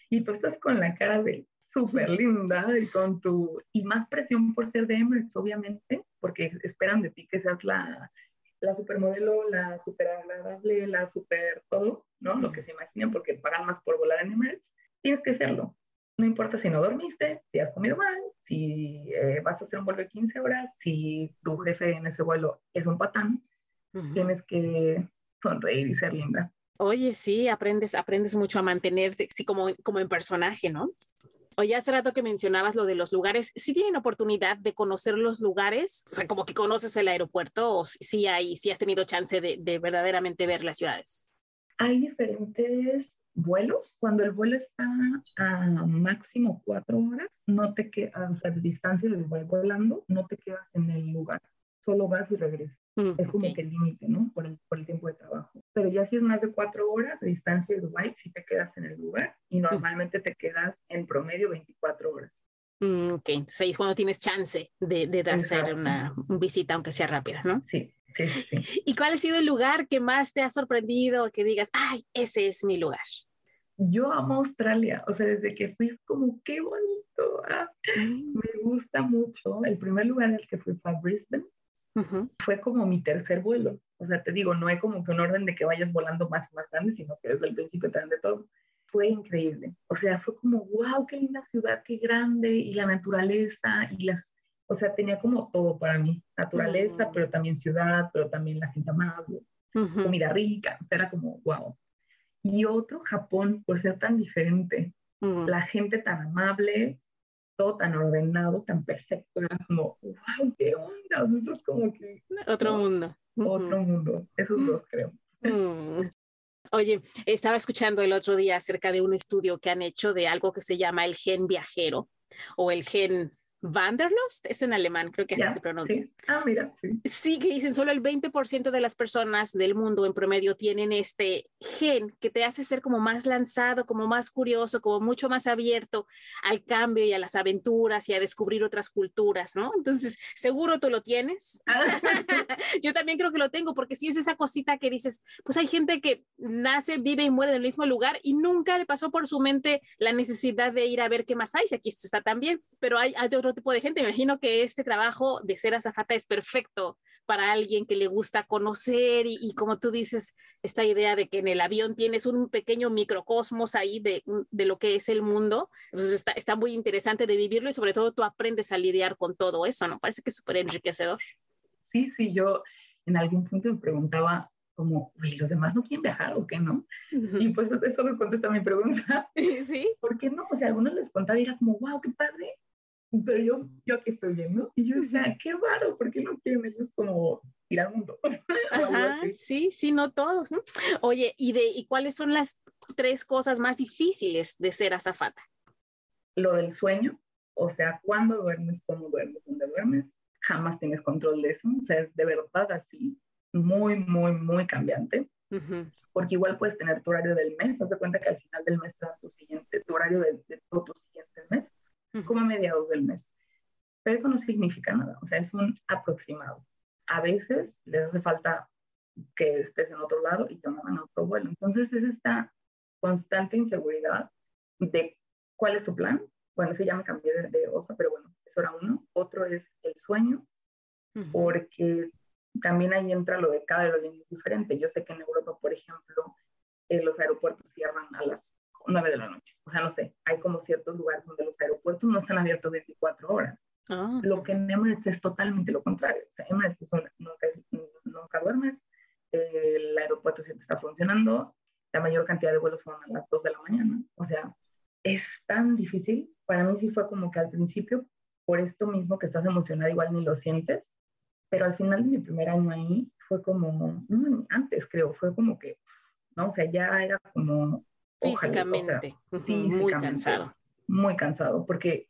y tú estás con la cara de súper linda y con tu, y más presión por ser de Emirates, obviamente, porque esperan de ti que seas la la supermodelo, la super agradable, la super todo, ¿no? Lo que se imaginan porque pagan más por volar en Emirates, tienes que hacerlo. No importa si no dormiste, si has comido mal, si eh, vas a hacer un vuelo de 15 horas, si tu jefe en ese vuelo es un patán, tienes que sonreír y ser linda. Oye, sí, aprendes, aprendes mucho a mantenerte, sí, como, como en personaje, ¿no? Oye, hace rato que mencionabas lo de los lugares, ¿sí tienen oportunidad de conocer los lugares? O sea, como que conoces el aeropuerto o sí hay, sí has tenido chance de, de verdaderamente ver las ciudades. Hay diferentes vuelos. Cuando el vuelo está a máximo cuatro horas, no te quedas, o sea, distancia de Dubái volando, no te quedas en el lugar, solo vas y regresas. Mm, es como que el límite, ¿no? Por el, por el, tiempo de trabajo. Pero ya si es más de cuatro horas de distancia de Dubái, sí te quedas en el lugar y mm. normalmente te quedas en promedio 24 horas. Mm, ok, entonces ahí es cuando tienes chance de, de hacer una, visita, aunque sea rápida, ¿no? Sí, sí, sí. ¿Y cuál ha sido el lugar que más te ha sorprendido, que digas, ay, ese es mi lugar? Yo amo Australia, o sea, desde que fui como, qué bonito, ah, me gusta mucho. El primer lugar al que fui fue a Brisbane, fue como mi tercer vuelo. O sea, te digo, no hay como que un orden de que vayas volando más y más grande, sino que desde el principio te dan de todo. Fue increíble. O sea, fue como, wow, qué linda ciudad, qué grande, y la naturaleza, y las, o sea, tenía como todo para mí. Naturaleza, pero también ciudad, pero también la gente amable, comida rica, o sea, era como, wow. Y otro, Japón, por ser tan diferente, la gente tan amable, todo tan ordenado, tan perfecto, era como, wow, qué onda, esto es como que... Otro mundo. Otro mundo, esos dos creo. Mm. Oye, estaba escuchando el otro día acerca de un estudio que han hecho de algo que se llama el gen viajero o el gen Wanderlust, es en alemán, creo que así se pronuncia. Sí. Ah, mira, sí. Sí, que dicen solo el 20% de las personas del mundo en promedio tienen este gen que te hace ser como más lanzado, como más curioso, como mucho más abierto al cambio y a las aventuras y a descubrir otras culturas, ¿no? Entonces, seguro tú lo tienes. Yo también creo que lo tengo porque si es esa cosita que dices, pues hay gente que nace, vive y muere en el mismo lugar y nunca le pasó por su mente la necesidad de ir a ver qué más hay, si aquí está también, pero hay, hay otro tipo de gente. Me imagino que este trabajo de ser azafata es perfecto para alguien que le gusta conocer y, como tú dices, esta idea de que en el avión tienes un pequeño microcosmos ahí de, de lo que es el mundo. Entonces está, está, muy interesante de vivirlo y sobre todo tú aprendes a lidiar con todo eso, ¿no? Parece que es súper enriquecedor. Sí, sí, yo en algún punto me preguntaba como, ¿y los demás no quieren viajar o qué no? Y pues eso me contesta mi pregunta. Sí. ¿Por qué no? O sea, algunos les contaba y era como, wow, qué padre, pero yo, yo aquí estoy viendo y yo decía, qué raro, ¿por qué no quieren ellos como ir al mundo? sí, sí, no todos, ¿no? Oye, ¿y, de, ¿y cuáles son las tres cosas más difíciles de ser azafata? Lo del sueño, o sea, cuándo duermes, cómo duermes, dónde duermes, jamás tienes control de eso, o sea, es de verdad así, muy, muy, muy cambiante. Porque igual puedes tener tu horario del mes, haz de cuenta que al final del mes te tu, siguiente, tu horario de, de todo tu siguiente mes como a mediados del mes. Pero eso no significa nada, o sea, es un aproximado. A veces les hace falta que estés en otro lado y toman otro vuelo. Entonces es esta constante inseguridad de cuál es tu plan. Bueno, ese ya me cambié de, OSA, pero bueno, eso era uno. Otro es el sueño, porque también ahí entra lo de cada aerolínea es diferente. Yo sé que en Europa, por ejemplo, eh, los aeropuertos cierran a las 9 de la noche. O sea, no sé, hay como ciertos lugares donde los aeropuertos no están abiertos 24 horas. Ah. Lo que en Emirates es totalmente lo contrario. O sea, Emirates nunca, nunca duermes, el aeropuerto siempre está funcionando, la mayor cantidad de vuelos son a las 2 de la mañana. O sea, es tan difícil. Para mí sí fue como que al principio, por esto mismo que estás emocionada, igual ni lo sientes, pero al final de mi primer año ahí fue como, antes creo, fue como que, ¿no? O sea, ya era como Físicamente, muy cansado. Muy cansado, porque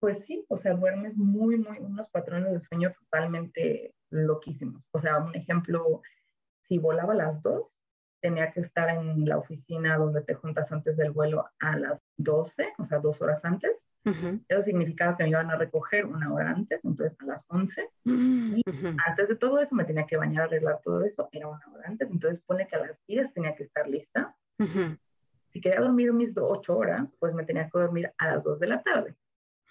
pues sí, o sea, duermes muy, muy, unos patrones de sueño totalmente loquísimos. O sea, un ejemplo, si volaba a las dos, tenía que estar en la oficina donde te juntas antes del vuelo a las 12, o sea, dos horas antes. Eso significaba que me iban a recoger una hora antes, entonces a las 11. Mm, y antes de todo eso me tenía que bañar, arreglar todo eso, era una hora antes. Entonces pone que a las 10 tenía que estar lista si quería dormir mis ocho horas, pues me tenía que dormir a las dos de la tarde.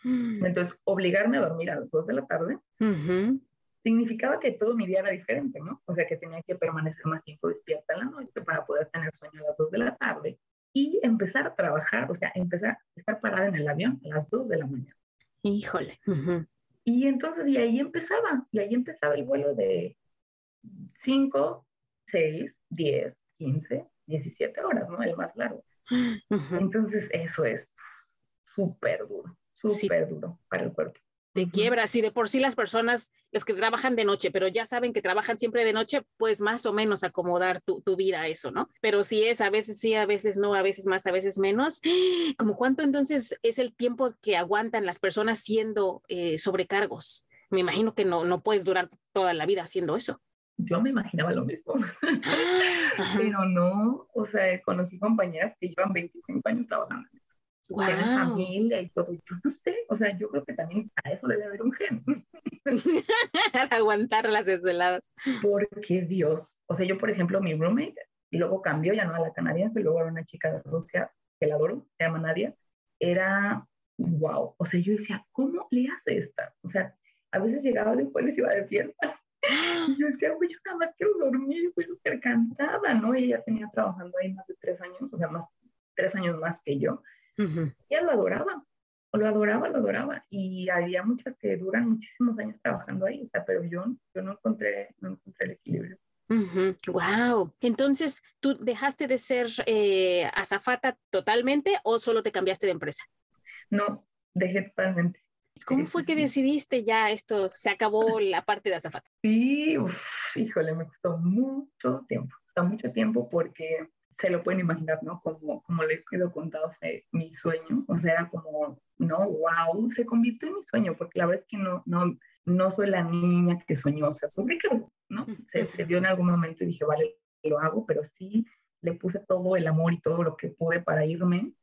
Mm. Entonces, obligarme a dormir a las dos de la tarde significaba que todo mi día era diferente, ¿no? O sea, que tenía que permanecer más tiempo despierta en la noche para poder tener sueño a las dos de la tarde y empezar a trabajar, o sea, empezar a estar parada en el avión a las dos de la mañana. Híjole. Y entonces, y ahí empezaba, y ahí empezaba el vuelo de 5, 6, 10, 15, 17 horas, ¿no? El más largo. Entonces, eso es súper duro, súper duro para el cuerpo. De quiebra, si de por sí las personas, los que trabajan de noche, pero ya saben que trabajan siempre de noche, pues más o menos acomodar tu, vida a eso, ¿no? Pero si es a veces sí, a veces no, a veces más, a veces menos, ¿como cuánto entonces es el tiempo que aguantan las personas siendo eh, sobrecargos? Me imagino que no, no puedes durar toda la vida haciendo eso yo me imaginaba lo mismo, pero no, o sea, conocí compañeras que llevan 25 años trabajando en eso. Wow. familia y todo, yo no sé, o sea, yo creo que también a eso debe haber un gen. Para aguantar las desveladas. Porque Dios, o sea, yo por ejemplo, mi roommate, y luego cambió ya no a la canadiense, luego era una chica de Rusia que la adoro, se llama Nadia, era wow, o sea, yo decía, ¿cómo le hace esta? O sea, a veces llegaba después y se iba de fiesta y yo decía, güey, yo nada más quiero dormir, estoy súper cansada, ¿no? Y ella tenía trabajando ahí más de tres años, o sea, más, tres años más que yo. Uh Ella lo adoraba, lo adoraba, lo adoraba. Y había muchas que duran muchísimos años trabajando ahí, o sea, pero yo, yo no, encontré, no encontré el equilibrio. Wow. Entonces, ¿tú dejaste de ser eh, azafata totalmente o solo te cambiaste de empresa? No, dejé totalmente. ¿Cómo fue que decidiste ya esto? Se acabó la parte de azafata. Sí, híjole, me costó mucho tiempo, costó mucho tiempo porque se lo pueden imaginar, ¿no? Como, como le he contado, fue mi sueño, o sea, era como, no, wow, se convirtió en mi sueño, porque la verdad es que no, no, no soy la niña que soñó, o sea, soy Ricardo, ¿no? Se, se dio en algún momento y dije, vale, lo hago, pero sí le puse todo el amor y todo lo que pude para irme.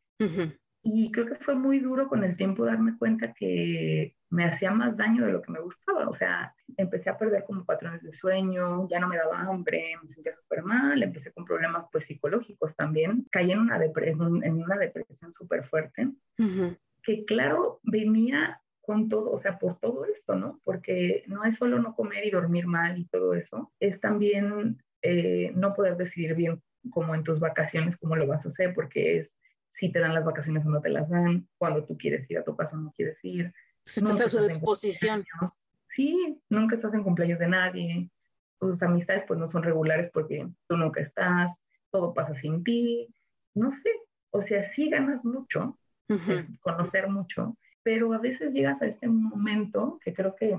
Y creo que fue muy duro con el tiempo darme cuenta que me hacía más daño de lo que me gustaba. O sea, empecé a perder como patrones de sueño, ya no me daba hambre, me sentía súper mal, empecé con problemas pues psicológicos también. Caí en una, depresión, en una depresión súper fuerte, que claro, venía con todo, o sea, por todo esto, ¿no? Porque no es solo no comer y dormir mal y todo eso, es también eh, no poder decidir bien como en tus vacaciones cómo lo vas a hacer, porque es si te dan las vacaciones o no te las dan, cuando tú quieres ir a tu casa o no quieres ir. Estás a su disposición. Sí, nunca estás en cumpleaños de nadie. Tus amistades pues no son regulares porque tú nunca estás, todo pasa sin ti. No sé, o sea, sí ganas mucho, conocer mucho, pero a veces llegas a este momento que creo que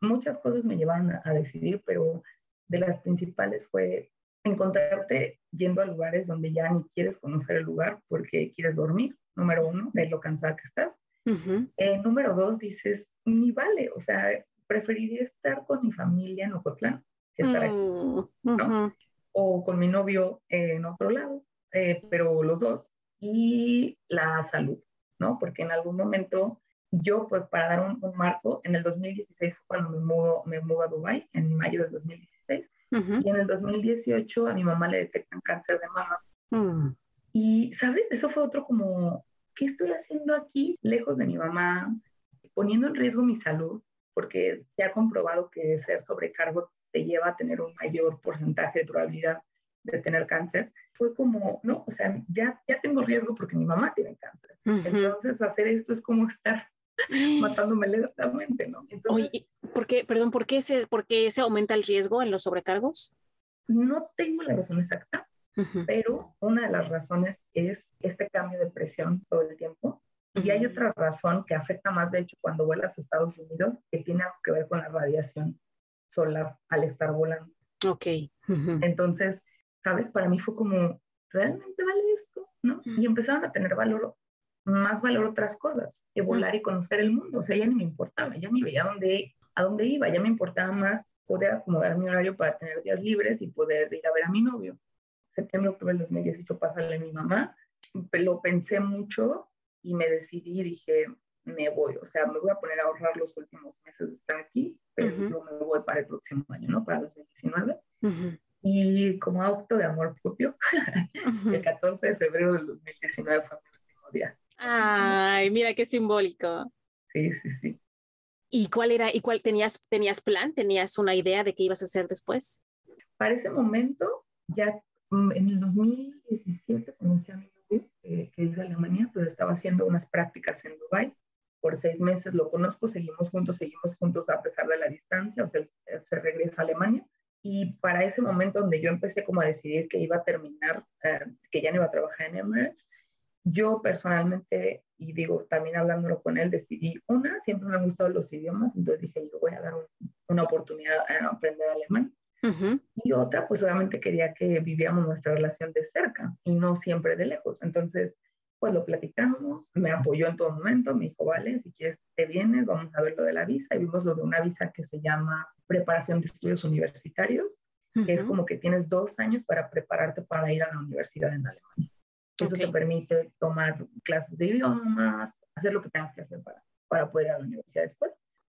muchas cosas me llevan a decidir, pero de las principales fue encontrarte yendo a lugares donde ya ni quieres conocer el lugar porque quieres dormir, número uno, de lo cansada que estás. Eh, número dos, dices, ni vale, o sea, preferiría estar con mi familia en Ocotlán que estar aquí, mm, ¿no? O con mi novio en otro lado, eh, pero los dos. Y la salud, ¿no? Porque en algún momento yo, pues para dar un, un marco, en el 2016 fue cuando me mudo, me mudo a Dubái, en mayo del 2016 y en el 2018 a mi mamá le detectan cáncer de mama. Mm. Y, ¿sabes? Eso fue otro como, ¿qué estoy haciendo aquí lejos de mi mamá? Poniendo en riesgo mi salud, porque se ha comprobado que ser sobrecargo te lleva a tener un mayor porcentaje de probabilidad de tener cáncer. Fue como, no, o sea, ya, ya tengo riesgo porque mi mamá tiene cáncer. Entonces, hacer esto es como estar matándome lentamente, ¿no? Entonces, Oye, ¿por qué, perdón, ¿por qué, se, ¿por qué se aumenta el riesgo en los sobrecargos? No tengo la razón exacta, pero una de las razones es este cambio de presión todo el tiempo. Y hay otra razón que afecta más, de hecho, cuando vuelas a Estados Unidos, que tiene algo que ver con la radiación solar al estar volando. Ok. Entonces, ¿sabes? Para mí fue como, ¿realmente vale esto? ¿No? Y empezaron a tener valor más valor otras cosas que volar y conocer el mundo. O sea, ya ni me importaba, ya ni veía dónde, a dónde iba, ya me importaba más poder acomodar mi horario para tener días libres y poder ir a ver a mi novio. Septiembre, octubre del 2018, pasarle a mi mamá. Lo pensé mucho y me decidí dije, me voy, o sea, me voy a poner a ahorrar los últimos meses de estar aquí, pero yo me voy para el próximo año, ¿no? Para 2019. Y como auto de amor propio, el 14 de febrero del 2019 fue mi. Ay, mira qué simbólico. Sí, sí, sí. ¿Y cuál era, y cuál tenías, tenías plan, tenías una idea de qué ibas a hacer después? Para ese momento, ya mm, en el 2017 conocí a mi novio, que es de Alemania, pero estaba haciendo unas prácticas en Dubai por seis meses. Lo conozco, seguimos juntos, seguimos juntos a pesar de la distancia, o sea, él, se regresa a Alemania. Y para ese momento donde yo empecé como a decidir que iba a terminar, eh, que ya no iba a trabajar en Emirates, Yo personalmente, y digo, también hablándolo con él, decidí, una, siempre me han gustado los idiomas, entonces dije, yo voy a dar una oportunidad a aprender alemán. Y otra, pues obviamente quería que viviéramos nuestra relación de cerca y no siempre de lejos. Entonces, pues lo platicamos, me apoyó en todo momento, me dijo, vale, si quieres te vienes, vamos a ver lo de la visa. Y vimos lo de una visa que se llama preparación de estudios universitarios, que es como que tienes dos años para prepararte para ir a la universidad en Alemania. Eso te permite tomar clases de idiomas, hacer lo que tengas que hacer para, para poder ir a la universidad después.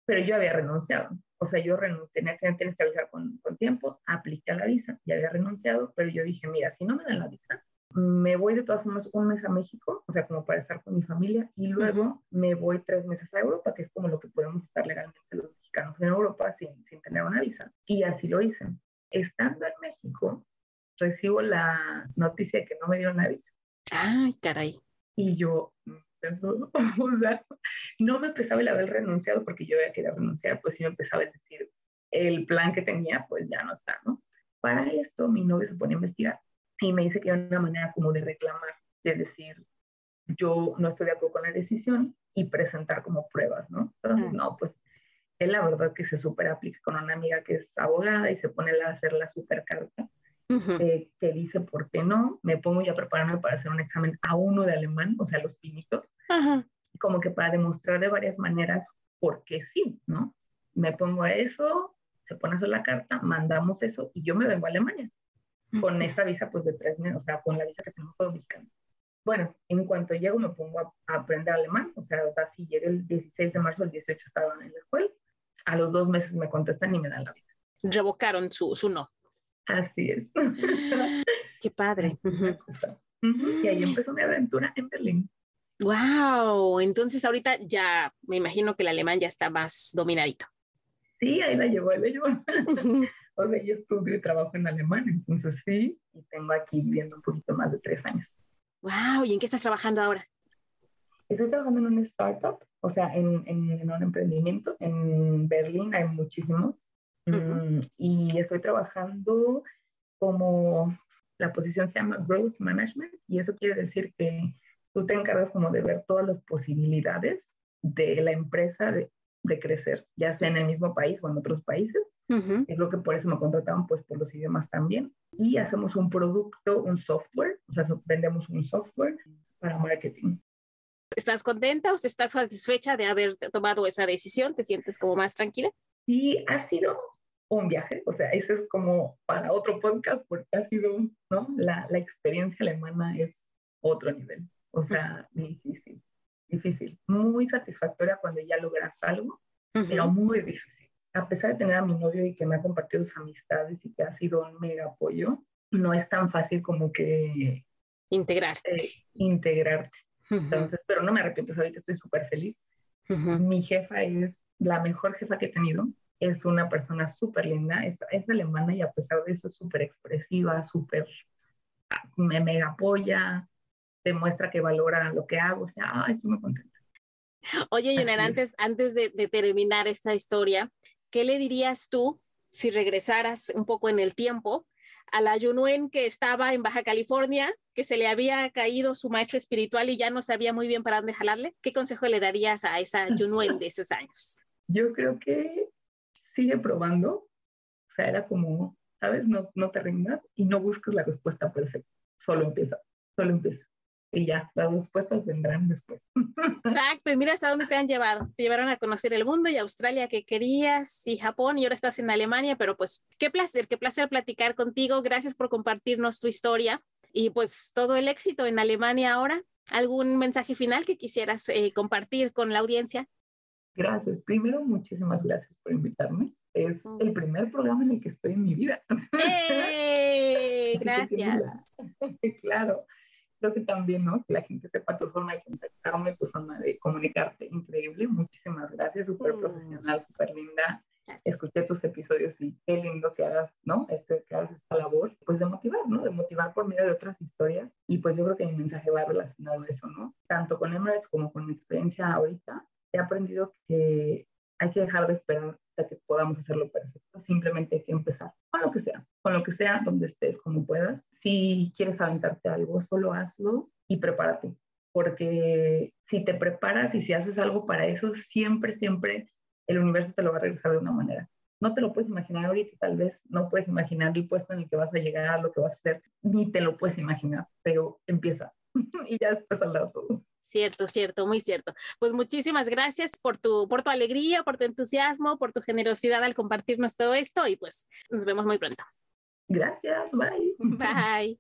Pero yo había renunciado. O sea, yo renuncié, tienes que avisar con, con tiempo, aplica la visa. Ya había renunciado, pero yo dije, mira, si no me dan la visa, me voy de todas formas un mes a México, o sea, como para estar con mi familia, y luego me voy tres meses a Europa, que es como lo que podemos estar legalmente los mexicanos en Europa sin, sin tener una visa. Y así lo hice. Estando en México, recibo la noticia de que no me dieron la visa. Ay, caray. Y yo, o sea, no me empezaba el haber renunciado porque yo había querido renunciar, pues sí me empezaba a decir, el plan que tenía, pues ya no está, ¿no? Para esto, mi novio se pone a investigar y me dice que hay una manera como de reclamar, de decir, yo no estoy de acuerdo con la decisión y presentar como pruebas, ¿no? Entonces, no, pues él la verdad que se súper aplica con una amiga que es abogada y se pone a hacer la super carta eh, que dice por qué no, me pongo ya a prepararme para hacer un examen a uno de alemán, o sea, los pinitos, como que para demostrar de varias maneras por qué sí, ¿no? Me pongo a eso, se pone a hacer la carta, mandamos eso y yo me vengo a Alemania con esta visa pues de tres meses, o sea, con la visa que tenemos todos mexicanos. Bueno, en cuanto llego me pongo a, aprender alemán, o sea, así llegué el 16 de marzo, el 18 estaba en la escuela, a los dos meses me contestan y me dan la visa. Revocaron su, su no. Así es. Qué padre. Y ahí empezó mi aventura en Berlín. Wow, entonces ahorita ya me imagino que el alemán ya está más dominadito. Sí, ahí la llevó, ahí la llevó. O sea, yo estudio y trabajo en alemán, entonces sí, y tengo aquí viviendo un poquito más de tres años. ¡Wow! ¿Y en qué estás trabajando ahora? Estoy trabajando en una startup, o sea, en, en, un emprendimiento. En Berlín hay muchísimos. Mm, y estoy trabajando como, la posición se llama Growth Management, y eso quiere decir que tú te encargas como de ver todas las posibilidades de la empresa de, de crecer, ya sea en el mismo país o en otros países. Uh Creo que por eso me contrataron, pues por los idiomas también. Y hacemos un producto, un software, o sea, vendemos un software para marketing. ¿Estás contenta o estás satisfecha de haber tomado esa decisión? ¿Te sientes como más tranquila? Sí, ha sido un viaje, o sea, ese es como para otro podcast porque ha sido, ¿no? La, la experiencia alemana es otro nivel, o sea, difícil, difícil, muy satisfactoria cuando ya logras algo, pero muy difícil a pesar de tener a mi novio y que me ha compartido sus amistades y que ha sido un mega apoyo, no es tan fácil como que integrarte. Eh, integrarte. Entonces, pero no me arrepiento, sabes que estoy súper feliz. Mi jefa es la mejor jefa que he tenido. Es una persona súper linda, es, es, alemana y a pesar de eso es súper expresiva, súper, me mega apoya, demuestra que valora lo que hago. O sea, estoy muy contenta. Oye, Yuner, antes, antes de, de, terminar esta historia, ¿qué le dirías tú si regresaras un poco en el tiempo a la Yunuen que estaba en Baja California, que se le había caído su maestro espiritual y ya no sabía muy bien para dónde jalarle? ¿Qué consejo le darías a esa Yunuen de esos años? Yo creo que sigue probando, o sea, era como, ¿sabes? No, no te rindas y no busques la respuesta perfecta, solo empieza, solo empieza y ya, las respuestas vendrán después. Exacto, y mira hasta dónde te han llevado. Te llevaron a conocer el mundo y Australia que querías y Japón y ahora estás en Alemania, pero pues qué placer, qué placer platicar contigo. Gracias por compartirnos tu historia y pues todo el éxito en Alemania ahora. ¿Algún mensaje final que quisieras eh, compartir con la audiencia? Gracias. Primero, muchísimas gracias por invitarme. Es mm. el primer programa en el que estoy en mi vida. ¡Eh! gracias. claro creo que también, ¿no? Que la gente sepa tu forma de contactarme, tu forma de comunicarte. Increíble, muchísimas gracias, súper mm. profesional, súper linda. Escuché tus episodios y qué lindo que hagas, ¿no? Este, que hagas esta labor, pues de motivar, ¿no? De motivar por medio de otras historias. Y pues yo creo que mi mensaje va relacionado a eso, ¿no? Tanto con Emirates como con mi experiencia ahorita, he aprendido que hay que dejar de esperar hasta que podamos hacerlo perfecto. Simplemente hay que empezar con lo que sea, con lo que sea, donde estés, como puedas. Si quieres aventarte algo, solo hazlo y prepárate. porque si te preparas y si haces algo para eso, siempre, siempre el universo te lo va a regresar de una manera. No te lo puedes imaginar ahorita, tal vez no puedes imaginar el puesto en el que vas a llegar, lo que vas a hacer, ni te lo puedes imaginar, pero empieza y ya después al lado. Cierto, cierto, muy cierto. Pues muchísimas gracias por tu, por tu alegría, por tu entusiasmo, por tu generosidad al compartirnos todo esto y pues nos vemos muy pronto. Gracias, bye. Bye.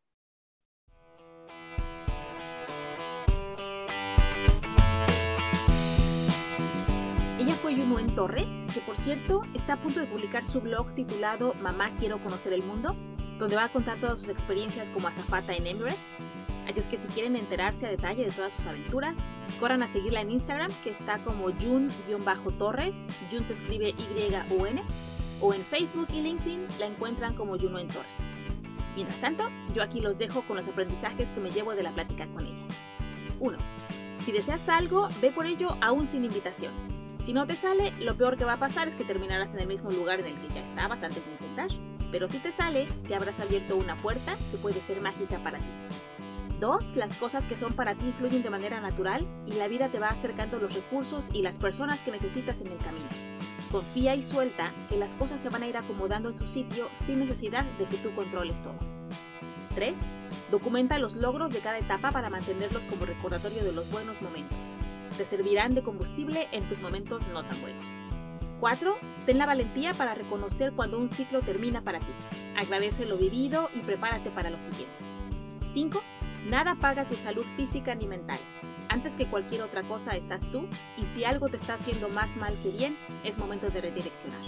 Ella fue Yunuen Torres, que por cierto está a punto de publicar su blog titulado Mamá Quiero Conocer el Mundo, donde va a contar todas sus experiencias como azafata en Emirates. Así es que si quieren enterarse a detalle de todas sus aventuras, corran a seguirla en Instagram, que está como Jun-Torres, Jun se escribe Y-U-N, o en Facebook y LinkedIn la encuentran como Yunuen Torres. Mientras tanto, yo aquí los dejo con los aprendizajes que me llevo de la plática con ella. 1. Si deseas algo, ve por ello aún sin invitación. Si no te sale, lo peor que va a pasar es que terminarás en el mismo lugar en el que ya estabas antes de intentar. Pero si te sale, te habrás abierto una puerta que puede ser mágica para ti. 2. Las cosas que son para ti fluyen de manera natural y la vida te va acercando los recursos y las personas que necesitas en el camino. Confía y suelta que las cosas se van a ir acomodando en su sitio sin necesidad de que tú controles todo. 3. Documenta los logros de cada etapa para mantenerlos como recordatorio de los buenos momentos. Te servirán de combustible en tus momentos no tan buenos. 4. Ten la valentía para reconocer cuando un ciclo termina para ti. Agradece lo vivido y prepárate para lo siguiente. 5. Nada paga tu salud física ni mental. Antes que cualquier otra cosa estás tú y si algo te está haciendo más mal que bien, es momento de redireccionar.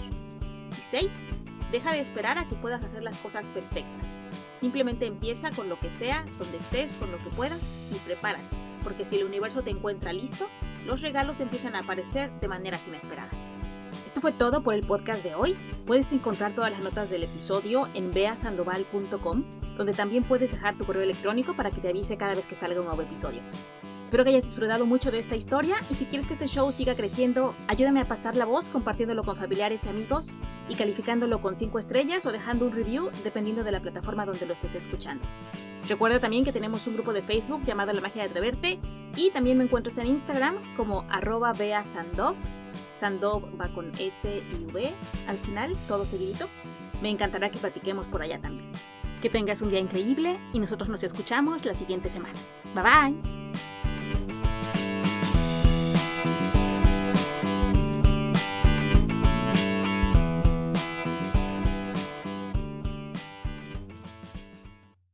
Y 6. Deja de esperar a que puedas hacer las cosas perfectas. Simplemente empieza con lo que sea, donde estés, con lo que puedas y prepárate, porque si el universo te encuentra listo, los regalos empiezan a aparecer de maneras inesperadas. Esto fue todo por el podcast de hoy. Puedes encontrar todas las notas del episodio en beasandoval.com, donde también puedes dejar tu correo electrónico para que te avise cada vez que salga un nuevo episodio. Espero que hayas disfrutado mucho de esta historia y si quieres que este show siga creciendo, ayúdame a pasar la voz compartiéndolo con familiares y amigos y calificándolo con 5 estrellas o dejando un review dependiendo de la plataforma donde lo estés escuchando. Recuerda también que tenemos un grupo de Facebook llamado La Magia de Atreverte y también me encuentras en Instagram como arroba. Sandov va con S y V al final, todo seguidito. Me encantará que platiquemos por allá también. Que tengas un día increíble y nosotros nos escuchamos la siguiente semana. Bye bye.